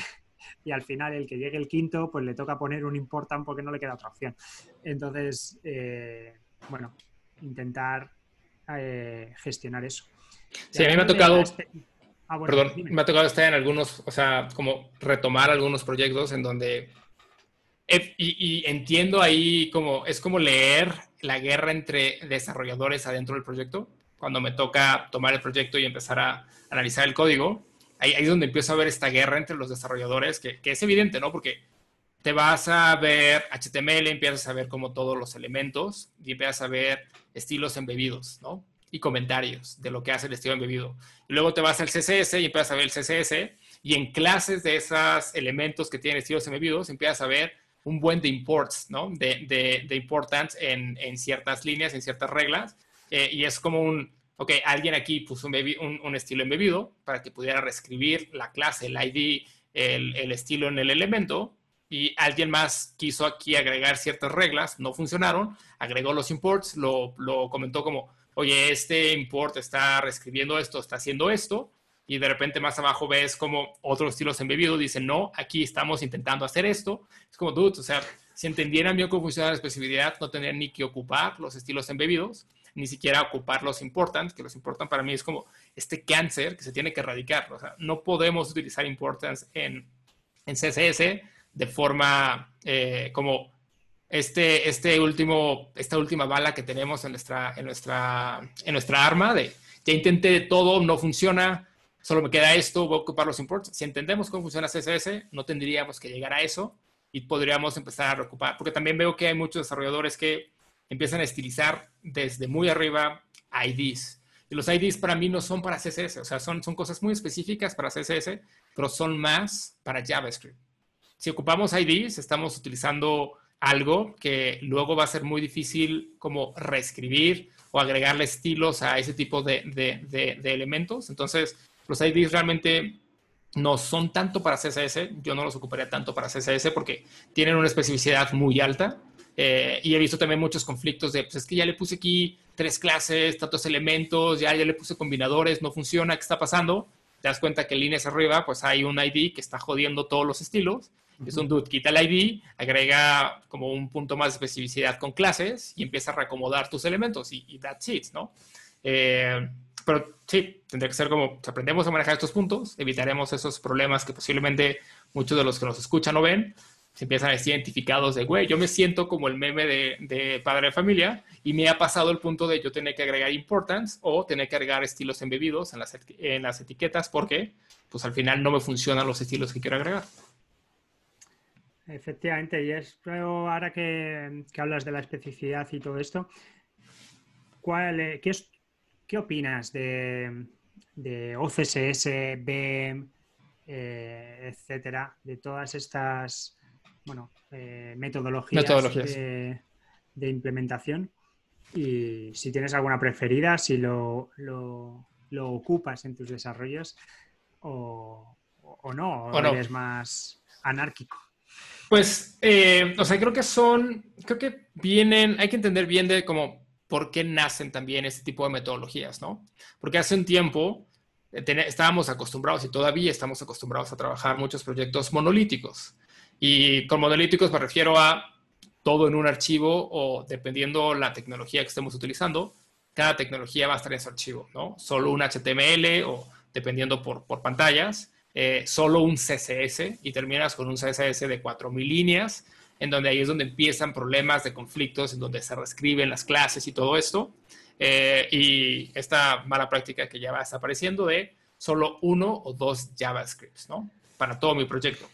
y al final el que llegue el quinto pues le toca poner un important porque no le queda otra opción. Entonces, eh, bueno, intentar eh, gestionar eso. Sí, a mí me ha tocado- la espe- Ah, bueno, Perdón, dime. me ha tocado estar en algunos, o sea, como retomar algunos proyectos en donde... Y, y entiendo ahí como, es como leer la guerra entre desarrolladores adentro del proyecto. Cuando me toca tomar el proyecto y empezar a analizar el código, ahí, ahí es donde empiezo a ver esta guerra entre los desarrolladores, que, que es evidente, ¿no? Porque te vas a ver HTML, empiezas a ver como todos los elementos y empiezas a ver estilos embebidos, ¿no? Y comentarios de lo que hace el estilo embebido. Luego te vas al CSS y empiezas a ver el CSS y en clases de esos elementos que tienen estilos embebidos empiezas a ver un buen de imports, ¿no? De, de, de importance en, en ciertas líneas, en ciertas reglas. Eh, y es como un, ok, alguien aquí puso un, un estilo embebido para que pudiera reescribir la clase, el ID, el, el estilo en el elemento. Y alguien más quiso aquí agregar ciertas reglas, no funcionaron, agregó los imports, lo, comentó como, oye, este import está reescribiendo esto, está haciendo esto, y de repente más abajo ves como otros estilos embebidos dicen, no, aquí estamos intentando hacer esto. Es como, dude, o sea, si entendieran bien cómo funciona la especificidad, no tendrían ni que ocupar los estilos embebidos, ni siquiera ocupar los importants, que los importants para mí es como este cáncer que se tiene que erradicar. O sea, no podemos utilizar importants en, en CSS de forma eh, como este, este último, esta última bala que tenemos en nuestra, en nuestra, en nuestra arma de ya intenté todo, no funciona, solo me queda esto, voy a ocupar los imports. Si entendemos cómo funciona CSS, no tendríamos que llegar a eso y podríamos empezar a reocupar, porque también veo que hay muchos desarrolladores que empiezan a estilizar desde muy arriba IDs. Y los IDs para mí no son para CSS, o sea, son, son cosas muy específicas para CSS, pero son más para JavaScript. Si ocupamos IDs, estamos utilizando algo que luego va a ser muy difícil como reescribir o agregarle estilos a ese tipo de, de, de, elementos. Entonces, los IDs realmente no son tanto para CSS, yo no los ocuparía tanto para CSS porque tienen una especificidad muy alta eh, y he visto también muchos conflictos de, pues es que ya le puse aquí tres clases, tantos elementos, ya, ya le puse combinadores, no funciona, ¿qué está pasando? Te das cuenta que en líneas arriba pues hay un ID que está jodiendo todos los estilos es un dude, quita el ID, agrega como un punto más de especificidad con clases y empieza a reacomodar tus elementos y, y that's it, ¿no? Eh, pero sí, tendría que ser como, si aprendemos a manejar estos puntos, evitaremos esos problemas que posiblemente muchos de los que nos escuchan no ven, se empiezan a estar identificados de, güey, yo me siento como el meme de, de, padre de familia y me ha pasado el punto de yo tener que agregar importance o tener que agregar estilos embebidos en las, en las etiquetas porque, pues al final no me funcionan los estilos que quiero agregar. Efectivamente, y es ahora que, hablas de la especificidad y todo esto, ¿cuál, eh, qué, es, ¿qué opinas de, de OCSS, BEM, eh, etcétera, de todas estas bueno, eh, metodologías, De, implementación? Y si tienes alguna preferida, si lo, ocupas en tus desarrollos o, no, o, no. eres más anárquico. Pues, eh, o sea, creo que son, creo que vienen, hay que entender bien de cómo, por qué nacen también este tipo de metodologías, ¿no? Porque hace un tiempo eh, estábamos acostumbrados y todavía estamos acostumbrados a trabajar muchos proyectos monolíticos. Y con monolíticos me refiero a todo en un archivo o dependiendo la tecnología que estemos utilizando, cada tecnología va a estar en su archivo, ¿no? Solo un HTML o dependiendo por, por pantallas eh, solo un CSS y terminas con un CSS de 4.000 líneas, en donde ahí es donde empiezan problemas de conflictos, en donde se reescriben las clases y todo esto. Eh, y esta mala práctica que ya va desapareciendo de solo uno o dos JavaScripts, ¿no? Para todo mi proyecto.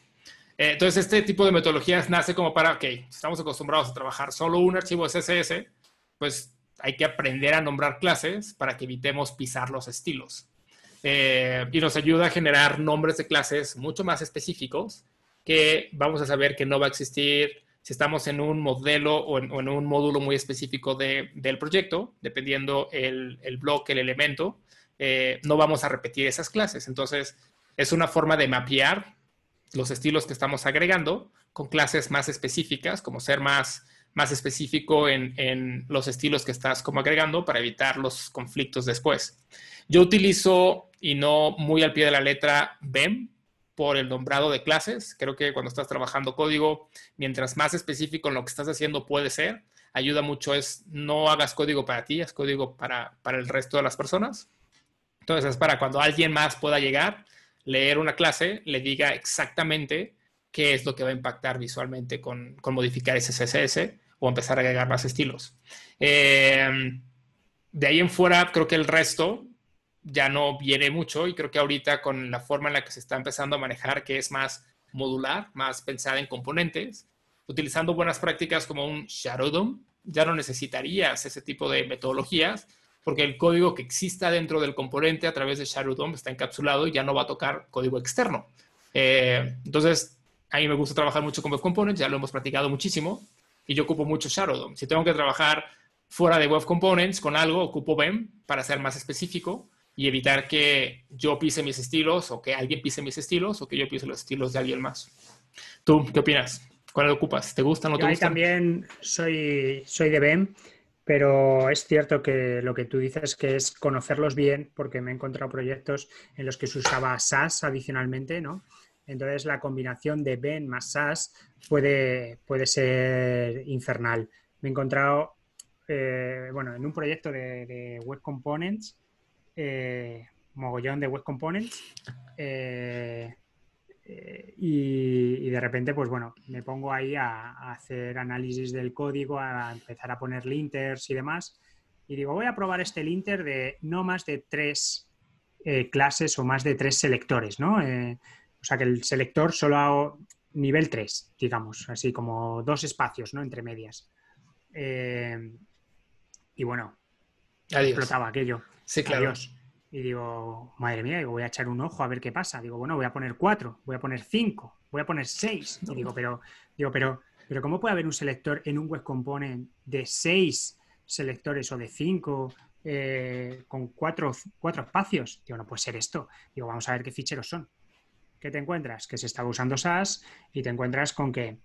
Eh, entonces, este tipo de metodologías nace como para, ok, estamos acostumbrados a trabajar solo un archivo CSS, pues hay que aprender a nombrar clases para que evitemos pisar los estilos. Eh, y nos ayuda a generar nombres de clases mucho más específicos que vamos a saber que no va a existir si estamos en un modelo o en, un módulo muy específico del proyecto, dependiendo el, el bloque, el elemento, eh, no vamos a repetir esas clases. Entonces, es una forma de mapear los estilos que estamos agregando con clases más específicas, como ser más, más específico en, en los estilos que estás como agregando para evitar los conflictos después. Yo utilizo, y no muy al pie de la letra, BEM por el nombrado de clases. Creo que cuando estás trabajando código, mientras más específico en lo que estás haciendo puede ser, ayuda mucho es no hagas código para ti, es código para, para el resto de las personas. Entonces es para cuando alguien más pueda llegar, leer una clase, le diga exactamente qué es lo que va a impactar visualmente con, con modificar ese CSS o empezar a agregar más estilos. Eh, de ahí en fuera, creo que el resto ya no viene mucho y creo que ahorita con la forma en la que se está empezando a manejar, que es más modular, más pensada en componentes, utilizando buenas prácticas como un Shadow DOM, ya no necesitarías ese tipo de metodologías porque el código que exista dentro del componente a través de Shadow DOM está encapsulado y ya no va a tocar código externo. Eh, entonces, a mí me gusta trabajar mucho con Web Components, ya lo hemos practicado muchísimo y yo ocupo mucho Shadow DOM. Si tengo que trabajar fuera de Web Components con algo, ocupo BEM para ser más específico y evitar que yo pise mis estilos o que alguien pise mis estilos o que yo pise los estilos de alguien más. ¿Tú qué opinas? ¿Cuál ocupas? ¿Te gustan o no te gustan? también soy, soy de BEM, pero es cierto que lo que tú dices que es conocerlos bien, porque me he encontrado proyectos en los que se usaba SAS adicionalmente, ¿no? Entonces la combinación de BEM más SAS puede, puede ser infernal. Me he encontrado eh, bueno, en un proyecto de, Web Components, eh, mogollón de Web Components, eh, y, de repente, pues bueno, me pongo ahí a, hacer análisis del código, a empezar a poner linters y demás, y digo, voy a probar este linter de no más de tres clases o más de tres selectores, ¿no? o sea, que el selector solo hago nivel 3, digamos, así como dos espacios, ¿no? Entre medias. Y bueno, explotaba aquello. Sí, claro. Y digo, madre mía, digo, voy a echar un ojo a ver qué pasa. Digo, bueno, voy a poner cuatro, voy a poner cinco, voy a poner seis. <laughs> Y digo, pero, digo, pero, pero ¿cómo puede haber un selector en un web component de seis selectores o de cinco eh, con cuatro, cuatro espacios? Digo, no puede ser esto. Digo, vamos a ver qué ficheros son. ¿Qué te encuentras? Que se estaba usando SAS y te encuentras con que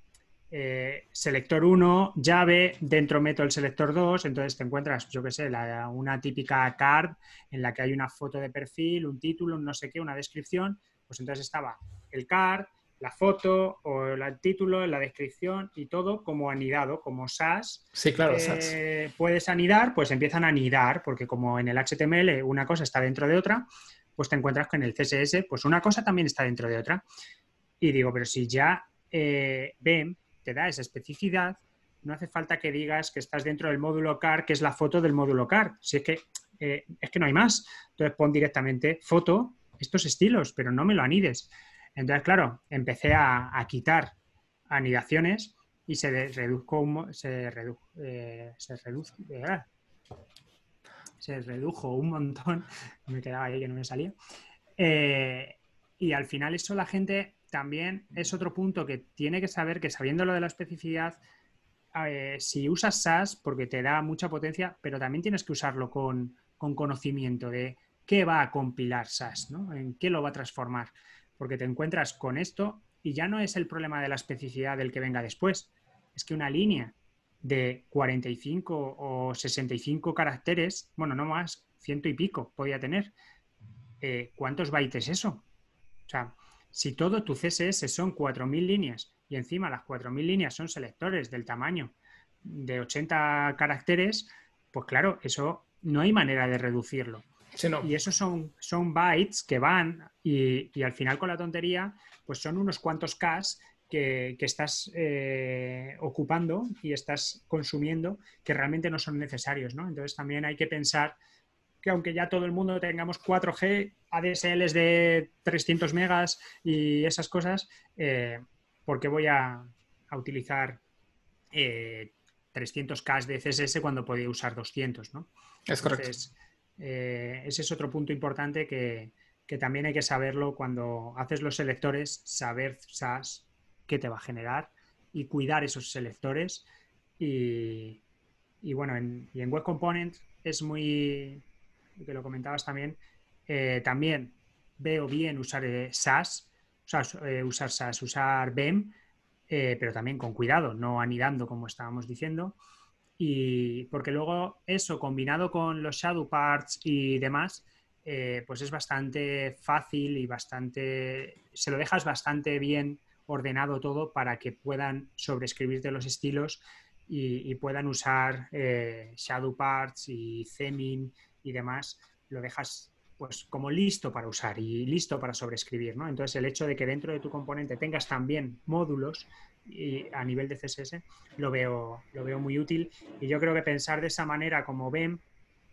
eh, selector 1, llave, dentro meto el selector 2, entonces te encuentras, yo qué sé, una típica card en la que hay una foto de perfil, un título, un no sé qué, una descripción, pues entonces estaba el card, la foto o el título, la descripción y todo como anidado, como SAS. Sí, claro, eh, Puedes anidar, pues empiezan a anidar, porque como en el HTML una cosa está dentro de otra, pues te encuentras que en el CSS, pues una cosa también está dentro de otra. Y digo, pero si ya eh, ven te da esa especificidad, no hace falta que digas que estás dentro del módulo CAR, que es la foto del módulo CAR. Si es que, eh, es que no hay más. Entonces pon directamente foto, estos estilos, pero no me lo anides. Entonces, claro, empecé a, quitar anidaciones y se redujo se, redujo, eh, se, eh, se redujo un montón. <laughs> Me quedaba ahí que no me salía. y al final eso la gente también es otro punto que tiene que saber que sabiendo lo de la especificidad, eh, si usas SAS, porque te da mucha potencia, pero también tienes que usarlo con, conocimiento de qué va a compilar SAS, ¿no? En qué lo va a transformar. Porque te encuentras con esto y ya no es el problema de la especificidad del que venga después. Es que una línea de 45 o 65 caracteres, bueno, no más, ciento y pico podía tener. Eh, ¿Cuántos bytes es eso? O sea, si todo tu CSS son 4.000 líneas y encima las 4.000 líneas son selectores del tamaño de 80 caracteres, pues claro, eso no hay manera de reducirlo. Y esos son, son bytes que van y, al final con la tontería, pues son unos cuantos K que, estás eh, ocupando y estás consumiendo que realmente no son necesarios, ¿no? Entonces también hay que pensar que aunque ya todo el mundo tengamos 4G, ADSLs de 300 megas y esas cosas, eh, ¿por qué voy a, utilizar 300K eh, de CSS cuando podía usar 200? ¿no? Es correcto. Eh, ese es otro punto importante que, también hay que saberlo cuando haces los selectores, saber SAS qué te va a generar y cuidar esos selectores. Y, bueno, y en Web Component es muy, que lo comentabas también, eh, también veo bien usar eh, SAS, eh, usar SAS, usar BEM, pero también con cuidado, no anidando como estábamos diciendo. Y porque luego eso combinado con los shadow parts y demás, pues es bastante fácil y bastante, se lo dejas bastante bien ordenado todo para que puedan sobreescribirte los estilos y, y puedan usar shadow parts y theming y demás, lo dejas pues como listo para usar y listo para sobreescribir, ¿no? Entonces el hecho de que dentro de tu componente tengas también módulos y a nivel de CSS lo veo, lo veo muy útil. Y yo creo que pensar de esa manera como BEM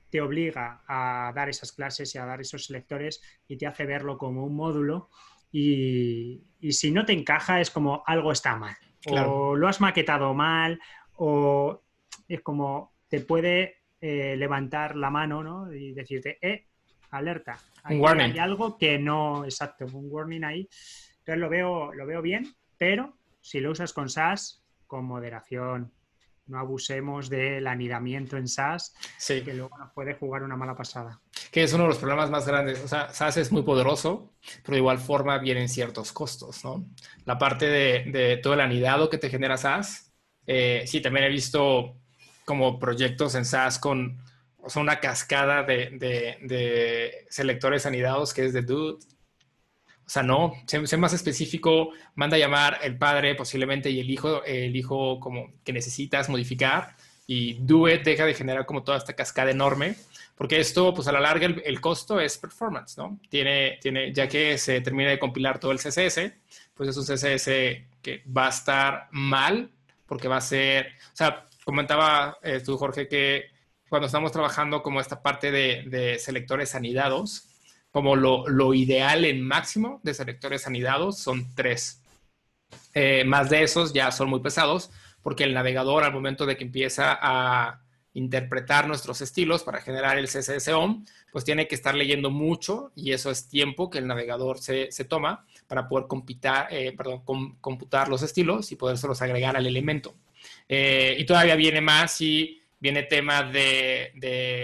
te obliga a dar esas clases y a dar esos selectores y te hace verlo como un módulo. Y, si no te encaja es como algo está mal. O lo has maquetado mal o es como te puede eh, levantar la mano ¿no? y decirte, eh, alerta, hay, hay algo que no, exacto, un warning ahí. Entonces lo veo, lo veo bien, pero si lo usas con SAS, con moderación, no abusemos del anidamiento en SAS, que luego nos puede jugar una mala pasada. Que es uno de los problemas más grandes. O sea, SAS es muy poderoso, pero de igual forma vienen ciertos costos, ¿no? La parte de, todo el anidado que te genera SAS, eh, sí, también he visto como proyectos en SaaS con una cascada de, selectores anidados que es de Dude. O sea, no, sé, más específico, manda a llamar el padre posiblemente y el hijo, el hijo como que necesitas modificar y Duet deja de generar como toda esta cascada enorme, porque esto, pues a la larga, el, costo es performance, ¿no? Tiene, tiene, ya que se termina de compilar todo el CSS, pues es un CSS que va a estar mal, porque va a ser, o sea, comentaba eh, tú, Jorge, que cuando estamos trabajando como esta parte de, selectores anidados, como lo, ideal en máximo de selectores anidados son tres. Eh, más de esos ya son muy pesados, porque el navegador al momento de que empieza a interpretar nuestros estilos para generar el CSS OM, pues tiene que estar leyendo mucho y eso es tiempo que el navegador se, toma para poder computar, eh, perdón, computar los estilos y podérselos agregar al elemento. Eh, y todavía viene más y viene tema de,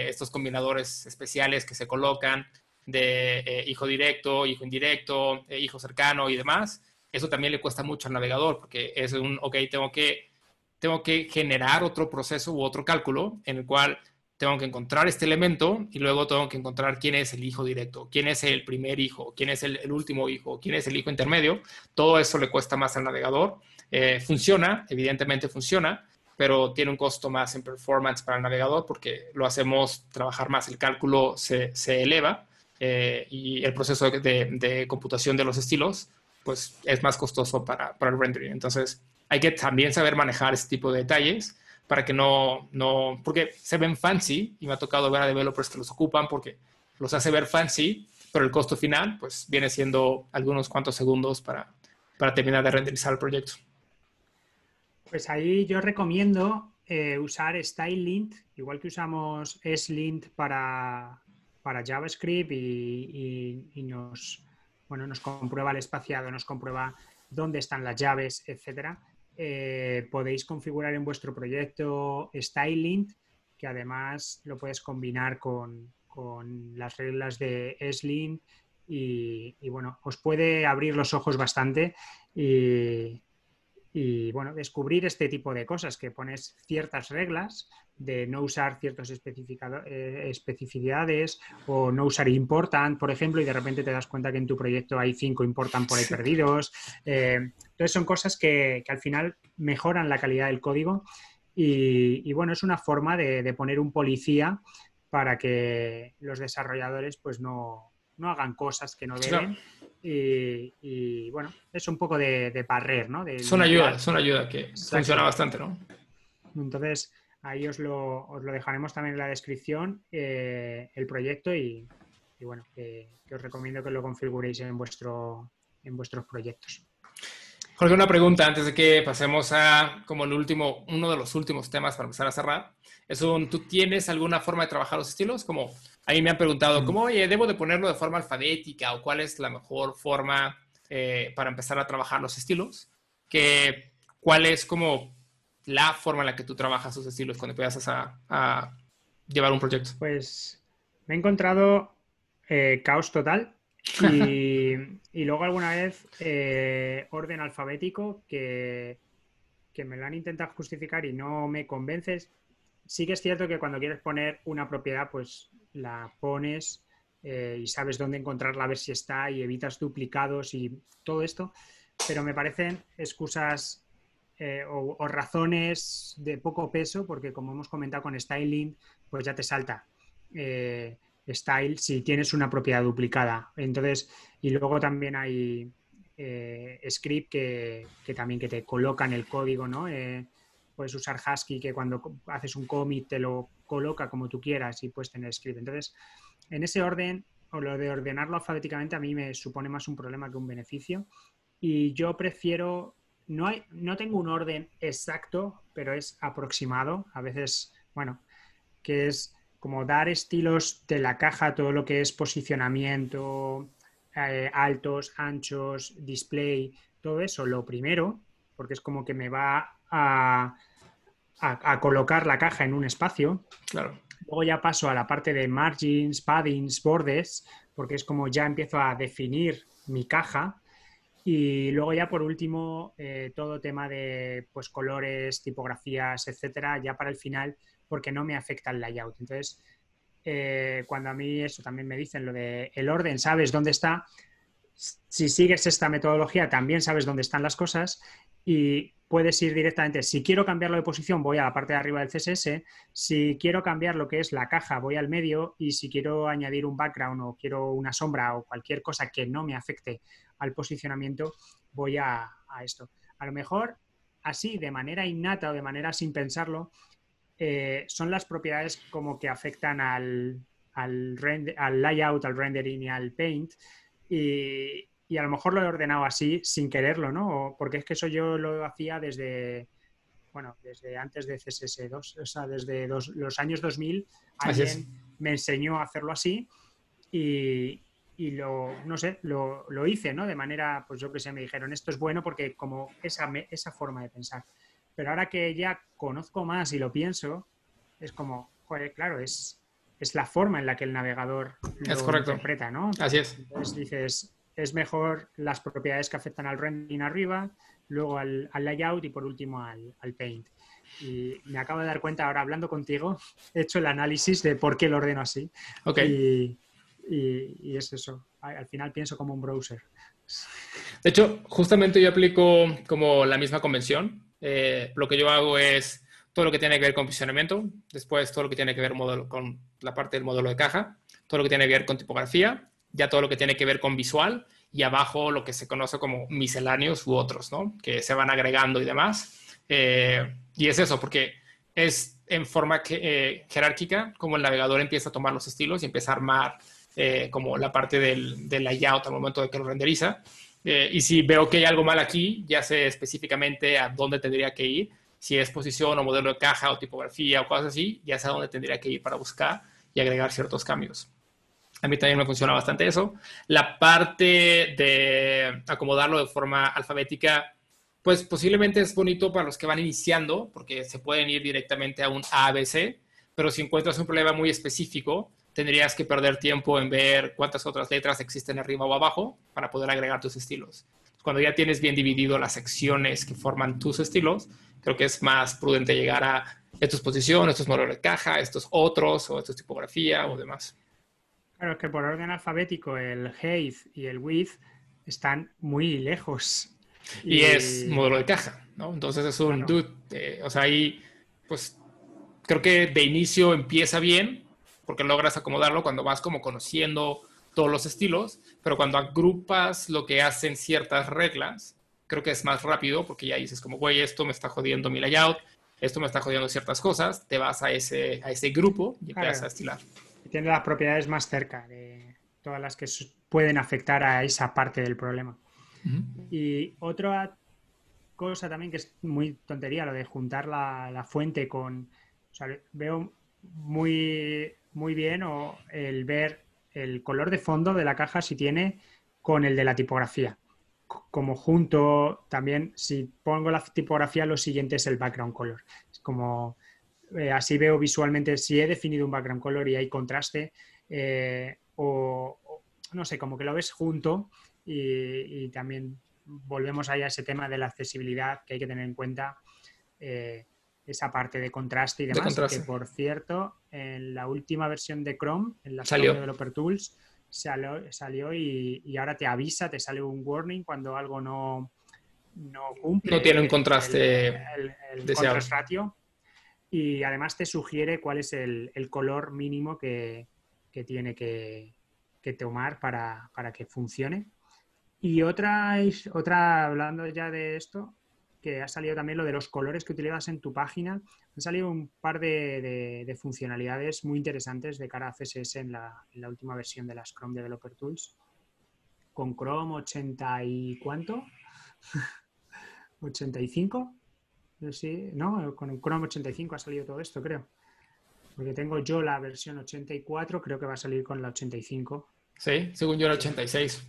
estos combinadores especiales que se colocan de eh, hijo directo, hijo indirecto, hijo cercano y demás. Eso también le cuesta mucho al navegador porque es un, ok, tengo que tengo que generar otro proceso u otro cálculo en el cual tengo que encontrar este elemento y luego tengo que encontrar quién es el hijo directo, quién es el primer hijo, quién es el, último hijo, quién es el hijo intermedio. Todo eso le cuesta más al navegador. Eh, funciona, evidentemente funciona, pero tiene un costo más en performance para el navegador porque lo hacemos trabajar más, el cálculo se, eleva eh, y el proceso de, computación de los estilos pues es más costoso para, para el rendering. Entonces, hay que también saber manejar este tipo de detalles para que no, no, porque se ven fancy y me ha tocado ver a developers que los ocupan porque los hace ver fancy, pero el costo final pues viene siendo algunos cuantos segundos para, para terminar de renderizar el proyecto. Pues ahí yo recomiendo eh, usar StyleLint, igual que usamos SLint para, para JavaScript y, y, nos, bueno, nos comprueba el espaciado, nos comprueba dónde están las llaves, etcétera. Eh, podéis configurar en vuestro proyecto Styling, que además lo puedes combinar con, las reglas de Slim y, bueno, os puede abrir los ojos bastante y, y bueno, descubrir este tipo de cosas, que pones ciertas reglas de no usar ciertas eh, especificidades o no usar important, por ejemplo, y de repente te das cuenta que en tu proyecto hay cinco important por ahí perdidos. Eh, entonces son cosas que, al final mejoran la calidad del código y, bueno, es una forma de, poner un policía para que los desarrolladores pues no, no hagan cosas que no deben. Y, bueno, es un poco de, de barrer, ¿no? son ayuda, son ayuda que funciona bastante, ¿no? Entonces, ahí os lo, os lo dejaremos también en la descripción, eh, el proyecto y, bueno, que, os recomiendo que lo configuréis en, vuestro, en vuestros proyectos. Jorge, una pregunta antes de que pasemos a como el último, uno de los últimos temas para empezar a cerrar. Es un, ¿tú tienes alguna forma de trabajar los estilos? Como a mí me han preguntado, ¿cómo, oye, debo de ponerlo de forma alfabética o cuál es la mejor forma eh, para empezar a trabajar los estilos? Que, ¿Cuál es como la forma en la que tú trabajas tus estilos cuando empiezas a, llevar un proyecto? Pues me he encontrado eh, caos total <laughs> y, luego alguna vez eh, orden alfabético que, que me lo han intentado justificar y no me convences. Sí que es cierto que cuando quieres poner una propiedad, pues la pones eh, y sabes dónde encontrarla, a ver si está y evitas duplicados y todo esto, pero me parecen excusas eh, o, razones de poco peso, porque como hemos comentado con styling, pues ya te salta eh, style si tienes una propiedad duplicada. Entonces, y luego también hay script que, también que te colocan el código, ¿no? Puedes usar Husky que cuando haces un commit te lo coloca como tú quieras y puedes tener script. Entonces, en ese orden, o lo de ordenarlo alfabéticamente, a mí me supone más un problema que un beneficio. Y yo prefiero, no, hay, no tengo un orden exacto, pero es aproximado. A veces, bueno, que es como dar estilos de la caja, todo lo que es posicionamiento, eh, altos, anchos, display, todo eso, lo primero, porque es como que me va a, a, colocar la caja en un espacio. Claro. Luego ya paso a la parte de margins, paddings, bordes, porque es como ya empiezo a definir mi caja. Y luego ya por último, eh, todo tema de pues, colores, tipografías, etcétera, ya para el final, porque no me afecta el layout. Entonces, eh, cuando a mí eso también me dicen lo de el orden, sabes dónde está. Si sigues esta metodología, también sabes dónde están las cosas. Y puedes ir directamente, si quiero cambiarlo de posición, voy a la parte de arriba del CSS, si quiero cambiar lo que es la caja, voy al medio y si quiero añadir un background o quiero una sombra o cualquier cosa que no me afecte al posicionamiento, voy a, esto. A lo mejor así, de manera innata o de manera sin pensarlo, eh, son las propiedades como que afectan al, al, al layout, al rendering y al paint. Y, y a lo mejor lo he ordenado así sin quererlo, ¿no? porque es que eso yo lo hacía desde, bueno, desde antes de CSS2, o sea, desde los años 2000 alguien me enseñó a hacerlo así y, lo, no sé, lo, hice, ¿no? De manera, pues yo que sé, me dijeron, esto es bueno porque como esa, esa forma de pensar. Pero ahora que ya conozco más y lo pienso, es como, joder, claro, es, es la forma en la que el navegador lo es correcto. interpreta, ¿no? Así es. Entonces dices, es mejor las propiedades que afectan al rendering arriba, luego al, layout y por último al, paint. Y me acabo de dar cuenta ahora hablando contigo, he hecho el análisis de por qué lo ordeno así. Okay. Y, es eso. Al final pienso como un browser. De hecho, justamente yo aplico como la misma convención. Eh, lo que yo hago es todo lo que tiene que ver con posicionamiento, después todo lo que tiene que ver con la parte del módulo de caja, todo lo que tiene que ver con tipografía ya todo lo que tiene que ver con visual y abajo lo que se conoce como misceláneos u otros, ¿no? Que se van agregando y demás. Eh, y es eso, porque es en forma que, eh, jerárquica como el navegador empieza a tomar los estilos y empieza a armar eh, como la parte del, del, layout al momento de que lo renderiza. y si veo que hay algo mal aquí, ya sé específicamente a dónde tendría que ir. Si es posición o modelo de caja o tipografía o cosas así, ya sé a dónde tendría que ir para buscar y agregar ciertos cambios. A mí también me funciona bastante eso. La parte de acomodarlo de forma alfabética, pues posiblemente es bonito para los que van iniciando, porque se pueden ir directamente a un ABC, pero si encuentras un problema muy específico, tendrías que perder tiempo en ver cuántas otras letras existen arriba o abajo para poder agregar tus estilos. Cuando ya tienes bien dividido las secciones que forman tus estilos, creo que es más prudente llegar a estas posiciones, estos modelos de caja, estos otros, o estos tipografía o demás. Claro, es que por orden alfabético el height y el width están muy lejos. Y, es modelo de caja, ¿no? Entonces es un eh, o sea, ahí, pues, creo que de inicio empieza bien, porque logras acomodarlo cuando vas como conociendo todos los estilos, pero cuando agrupas lo que hacen ciertas reglas, creo que es más rápido, porque ya dices como, güey, esto me está jodiendo mi layout, esto me está jodiendo ciertas cosas, te vas a ese, a ese grupo y empiezas a estilar tiene las propiedades más cerca de todas las que pueden afectar a esa parte del problema. Y otra cosa también que es muy tontería, lo de juntar la, fuente con... O sea, veo muy, muy bien o el ver el color de fondo de la caja si tiene con el de la tipografía. Como junto también, si pongo la tipografía, lo siguiente es el background color. Es como eh, así veo visualmente si he definido un background color y hay contraste, eh, o, no sé, como que lo ves junto y, también volvemos ahí a ese tema de la accesibilidad que hay que tener en cuenta. Eh, esa parte de contraste y demás, que por cierto, en la última versión de Chrome, en la salió. Developer Tools, salió, y, ahora te avisa, te sale un warning cuando algo no, no cumple. No tiene un contraste el, el, ratio y además te sugiere cuál es el, color mínimo que, tiene que, tomar para, que funcione. Y otra, otra, hablando ya de esto, que ha salido también lo de los colores que utilizas en tu página. Han salido un par de, funcionalidades muy interesantes de cara a CSS en la, en la, última versión de las Chrome Developer Tools. Con Chrome 80 y cuánto? <laughs> 85 Sí, ¿no? Con Chrome 85 ha salido todo esto, creo. Porque tengo yo la versión 84, creo que va a salir con la 85. Sí, según yo la 86.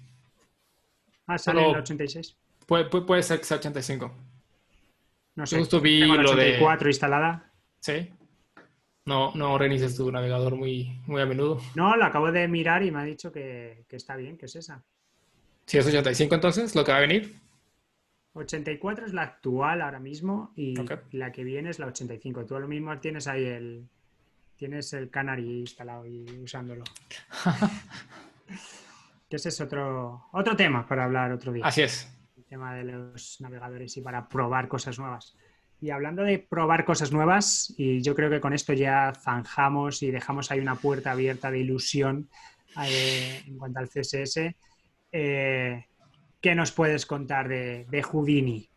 Ah, sale en la 86. Puede, puede, ser que sea 85. No sé. Justo vi tengo la 84 instalada. Sí. No, no reinicies tu navegador muy, muy a menudo. No, lo acabo de mirar y me ha dicho que, que está bien, que es esa. Si es 85 entonces, lo que va a venir. 84 es la actual ahora mismo y la que viene es la 85. Tú lo mismo tienes ahí el tienes el Canary instalado y usándolo. <laughs> que ese es otro otro tema para hablar otro día. Así es. tema de los navegadores y para probar cosas nuevas. Y hablando de probar cosas nuevas, y yo creo que con esto ya zanjamos y dejamos ahí una puerta abierta de ilusión eh, en cuanto al CSS, eh, ¿qué nos puedes contar de, Houdini?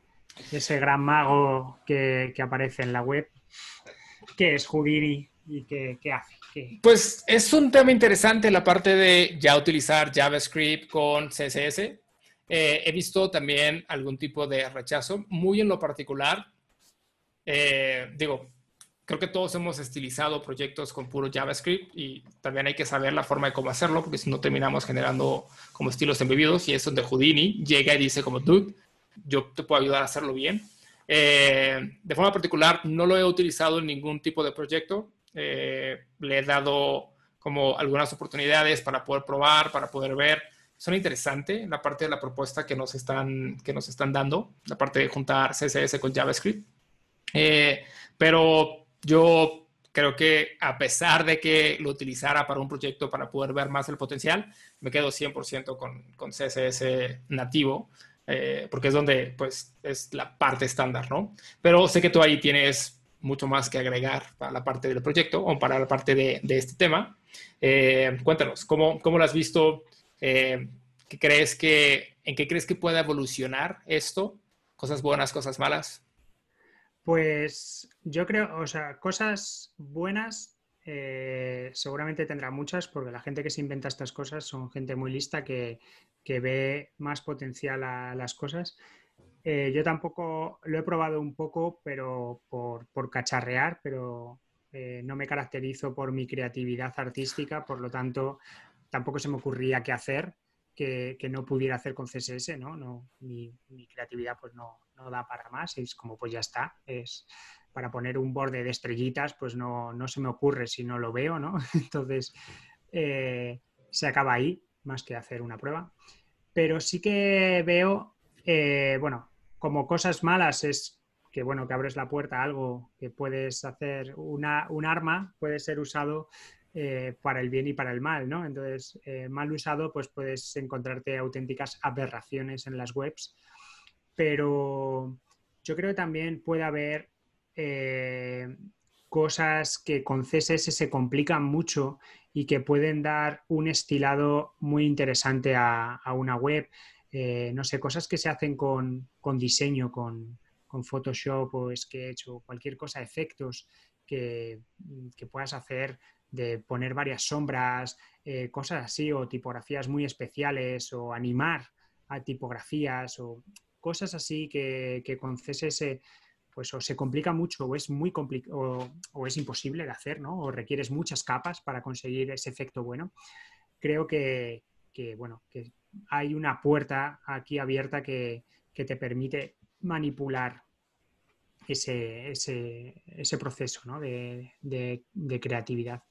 Ese gran mago que, aparece en la web. ¿Qué es Houdini y qué, hace? Pues es un tema interesante la parte de ya utilizar JavaScript con CSS. Eh, he visto también algún tipo de rechazo, muy en lo particular eh, digo, creo que todos hemos estilizado proyectos con puro JavaScript y también hay que saber la forma de cómo hacerlo, porque si no terminamos generando como estilos embebidos y es donde Houdini llega y dice como, dude, yo te puedo ayudar a hacerlo bien. Eh, de forma particular, no lo he utilizado en ningún tipo de proyecto. Eh, le he dado como algunas oportunidades para poder probar, para poder ver. Son interesante la parte de la propuesta que nos están, que nos están dando, la parte de juntar CSS con JavaScript. Eh, pero yo creo que a pesar de que lo utilizara para un proyecto para poder ver más el potencial, me quedo 100% con, con, CSS nativo, eh, porque es donde pues es la parte estándar, ¿no? Pero sé que tú ahí tienes mucho más que agregar para la parte del proyecto o para la parte de, de este tema. Eh, cuéntanos, ¿cómo, ¿cómo, lo has visto? ¿qué crees que, ¿En qué crees que pueda evolucionar esto? ¿Cosas buenas, cosas malas? Pues yo creo, o sea, cosas buenas eh, seguramente tendrá muchas, porque la gente que se inventa estas cosas son gente muy lista que, ve más potencial a las cosas. Eh, yo tampoco lo he probado un poco, pero por, cacharrear, pero eh, no me caracterizo por mi creatividad artística, por lo tanto, tampoco se me ocurría qué hacer que, no pudiera hacer con CSS, ¿no? no mi, creatividad pues no, da para más, es como pues ya está, es para poner un borde de estrellitas pues no, se me ocurre si no lo veo, ¿no? <laughs> Entonces eh, se acaba ahí, más que hacer una prueba. Pero sí que veo, eh, bueno, como cosas malas es que bueno, que abres la puerta a algo que puedes hacer una, un arma, puede ser usado eh, para el bien y para el mal, ¿no? Entonces, eh, mal usado, pues puedes encontrarte auténticas aberraciones en las webs, pero yo creo que también puede haber eh, cosas que con CSS se complican mucho y que pueden dar un estilado muy interesante a, una web. no sé, cosas que se hacen con, diseño, con, Photoshop o Sketch o cualquier cosa, efectos que, que puedas hacer de poner varias sombras, eh, cosas así, o tipografías muy especiales, o animar a tipografías, o cosas así que, con CSS pues o se complica mucho o es muy complicado o, es imposible de hacer, ¿no? O requieres muchas capas para conseguir ese efecto bueno. Creo que, bueno, que hay una puerta aquí abierta que, te permite manipular ese, ese, proceso de, creatividad.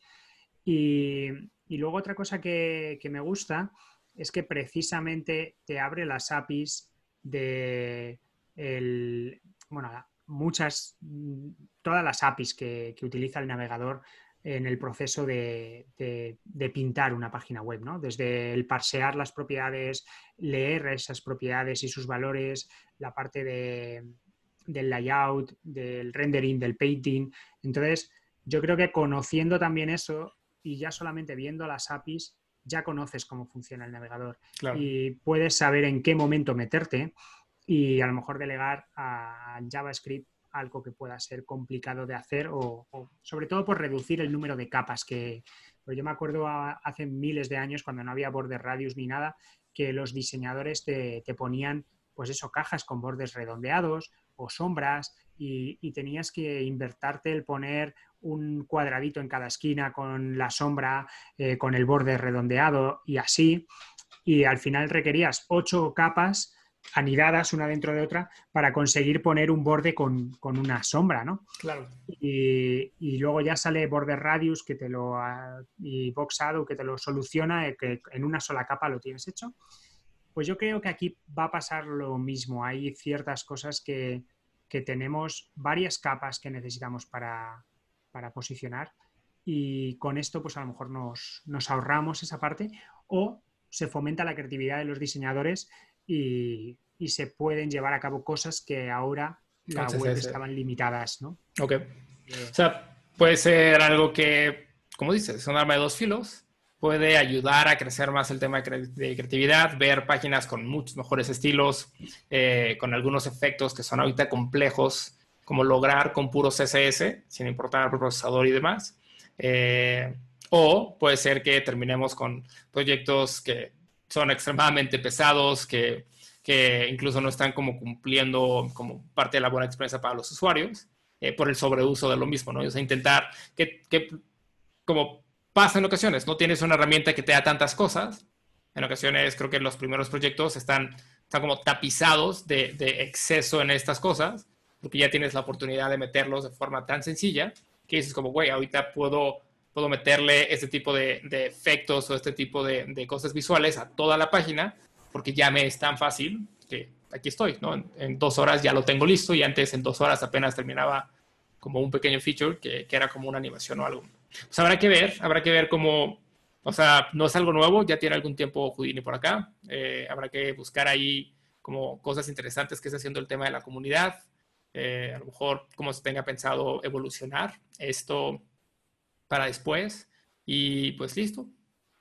Y, luego otra cosa que, me gusta es que precisamente te abre las APIs de bueno, muchas, todas las APIs que, utiliza el navegador en el proceso de, pintar una página web, ¿no? Desde el parsear las propiedades, leer esas propiedades y sus valores, la parte del layout, del rendering, del painting. Entonces, yo creo que conociendo también eso, y ya solamente viendo las APIs ya conoces cómo funciona el navegador. Y puedes saber en qué momento meterte y a lo mejor delegar a JavaScript algo que pueda ser complicado de hacer o, sobre todo por reducir el número de capas que pues yo me acuerdo hace miles de años cuando no había border radius ni nada que los diseñadores te, te ponían pues eso cajas con bordes redondeados o sombras y, tenías que invertarte el poner un cuadradito en cada esquina con la sombra, eh, con el borde redondeado y así. Y al final requerías ocho capas anidadas una dentro de otra para conseguir poner un borde con, una sombra, ¿no? Claro. Y, luego ya sale Border Radius que te lo, y Box que te lo soluciona, eh, que en una sola capa lo tienes hecho. Pues yo creo que aquí va a pasar lo mismo. Hay ciertas cosas que, que tenemos varias capas que necesitamos para, posicionar y con esto pues a lo mejor nos, ahorramos esa parte o se fomenta la creatividad de los diseñadores y, y se pueden llevar a cabo cosas que ahora la web estaban limitadas, ¿no? Ok. O sea, puede ser algo que, como dices, es un arma de dos filos. Puede ayudar a crecer más el tema de creatividad, ver páginas con muchos mejores estilos, eh, con algunos efectos que son ahorita complejos, como lograr con puro CSS, sin importar el procesador y demás. Eh, o puede ser que terminemos con proyectos que son extremadamente pesados, que que incluso no están como cumpliendo como parte de la buena experiencia para los usuarios eh, por el sobreuso de lo mismo, ¿no? O sea, intentar que, que, como pasa en ocasiones, no tienes una herramienta que te da tantas cosas. En ocasiones creo que los primeros proyectos están, están como tapizados de, de exceso en estas cosas, porque ya tienes la oportunidad de meterlos de forma tan sencilla que dices como, güey, ahorita puedo, puedo meterle este tipo de, de efectos o este tipo de, de cosas visuales a toda la página porque ya me es tan fácil que aquí estoy, ¿no? En, dos horas ya lo tengo listo y antes en dos horas apenas terminaba como un pequeño feature que, que era como una animación o algo. Pues habrá que ver, habrá que ver cómo, o sea, no es algo nuevo, ya tiene algún tiempo Houdini por acá, eh, habrá que buscar ahí como cosas interesantes que está haciendo el tema de la comunidad, eh, a lo mejor cómo se tenga pensado evolucionar esto para después y pues listo,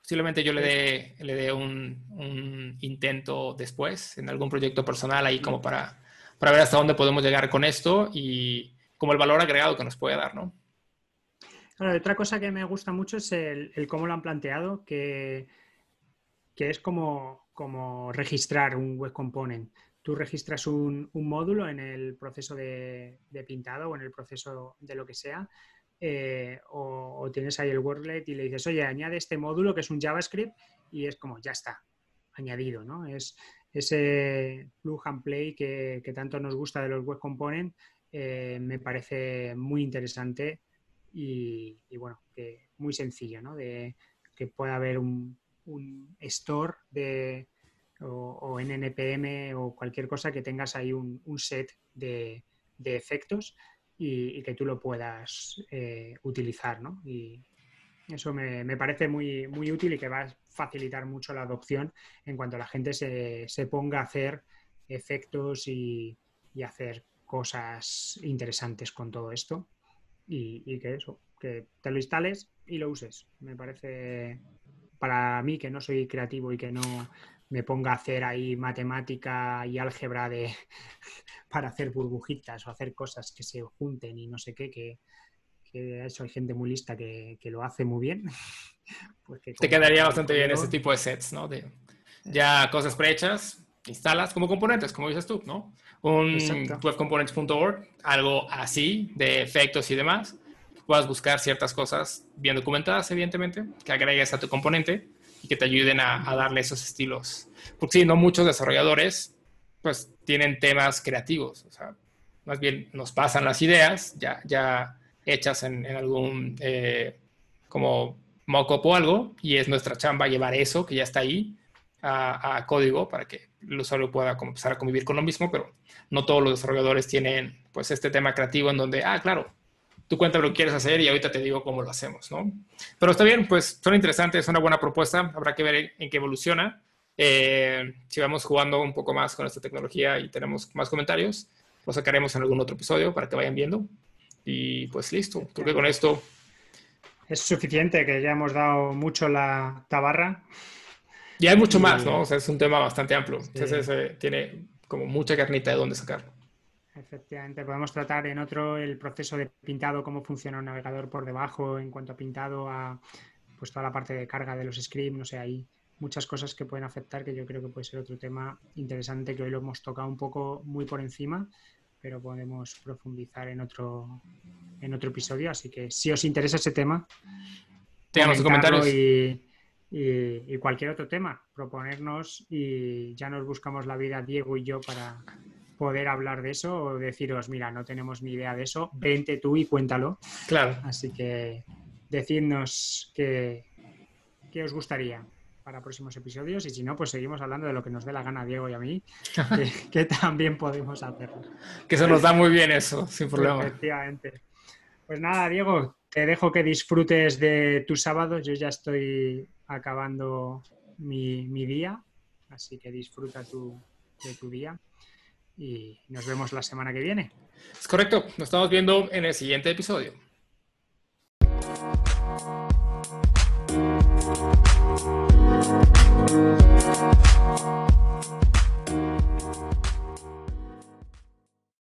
Posiblemente yo le dé, le dé un, intento después en algún proyecto personal ahí como para, para ver hasta dónde podemos llegar con esto y como el valor agregado que nos puede dar, ¿no? otra cosa que me gusta mucho es el, cómo lo han planteado, que, que es como, como, registrar un web component. Tú registras un, módulo en el proceso de, pintado o en el proceso de lo que sea eh, o, tienes ahí el Wordlet y le dices, oye, añade este módulo que es un JavaScript y es como, ya está, añadido, ¿no? Es ese plug and play que, tanto nos gusta de los web components, eh, me parece muy interesante y, bueno, que muy sencillo, ¿no? De que pueda haber un, store de, o, en NPM o cualquier cosa que tengas ahí un, set de, de efectos y, que tú lo puedas eh, utilizar, ¿no? Y eso me, parece muy, muy útil y que va a facilitar mucho la adopción en cuanto la gente se, ponga a hacer efectos y, hacer cosas interesantes con todo esto y, que eso, que te lo instales y lo uses. Me parece, para mí que no soy creativo y que no me ponga a hacer ahí matemática y álgebra de, <laughs> para hacer burbujitas o hacer cosas que se junten y no sé qué, que, eso hay gente muy lista que, lo hace muy bien. <laughs> Pues Te quedaría bastante bien ese tipo de sets, ¿no? De ya cosas prehechas, instalas como componentes, como dices tú, ¿no? Un webcomponents.org, algo así, de efectos y demás. Puedas buscar ciertas cosas bien documentadas, evidentemente, que agregues a tu componente y que te ayuden a, darle esos estilos. Porque sí, no muchos desarrolladores pues tienen temas creativos, o sea, más bien nos pasan las ideas ya, ya hechas en, algún eh, como mockup o algo y es nuestra chamba llevar eso que ya está ahí a, código para que el usuario pueda empezar a convivir con lo mismo, pero no todos los desarrolladores tienen pues este tema creativo en donde, ah, claro, tú cuéntame lo que quieres hacer y ahorita te digo cómo lo hacemos, ¿no? Pero está bien, pues son interesantes, es una buena propuesta, habrá que ver en qué evoluciona. Eh, si vamos jugando un poco más con esta tecnología y tenemos más comentarios, lo sacaremos en algún otro episodio para que vayan viendo. Y pues listo, creo que con esto... Es suficiente, que ya hemos dado mucho la tabarra. Y hay mucho más, ¿no? O sea, es un tema bastante amplio. Entonces eh, tiene como mucha carnita de dónde sacar. Efectivamente, podemos tratar en otro el proceso de pintado, cómo funciona un navegador por debajo en cuanto a pintado, a pues toda la parte de carga de los scripts, no sé, ahí muchas cosas que pueden afectar, que yo creo que puede ser otro tema interesante que hoy lo hemos tocado un poco muy por encima, pero podemos profundizar en otro, en otro episodio. Así que si os interesa ese tema, los comentarios. Y, y, cualquier otro tema, proponernos y ya nos buscamos la vida Diego y yo para poder hablar de eso o deciros, mira, no tenemos ni idea de eso, vente tú y cuéntalo. Claro. Así que decidnos qué, qué os gustaría para próximos episodios y si no, pues seguimos hablando de lo que nos dé la gana a Diego y a mí, <laughs> que, también podemos hacerlo. Que se nos da muy bien eso, sin problema. Efectivamente. Pues nada, Diego, te dejo que disfrutes de tu sábado. Yo ya estoy acabando mi, día, así que disfruta tu, de tu día y nos vemos la semana que viene. Es correcto, nos estamos viendo en el siguiente episodio.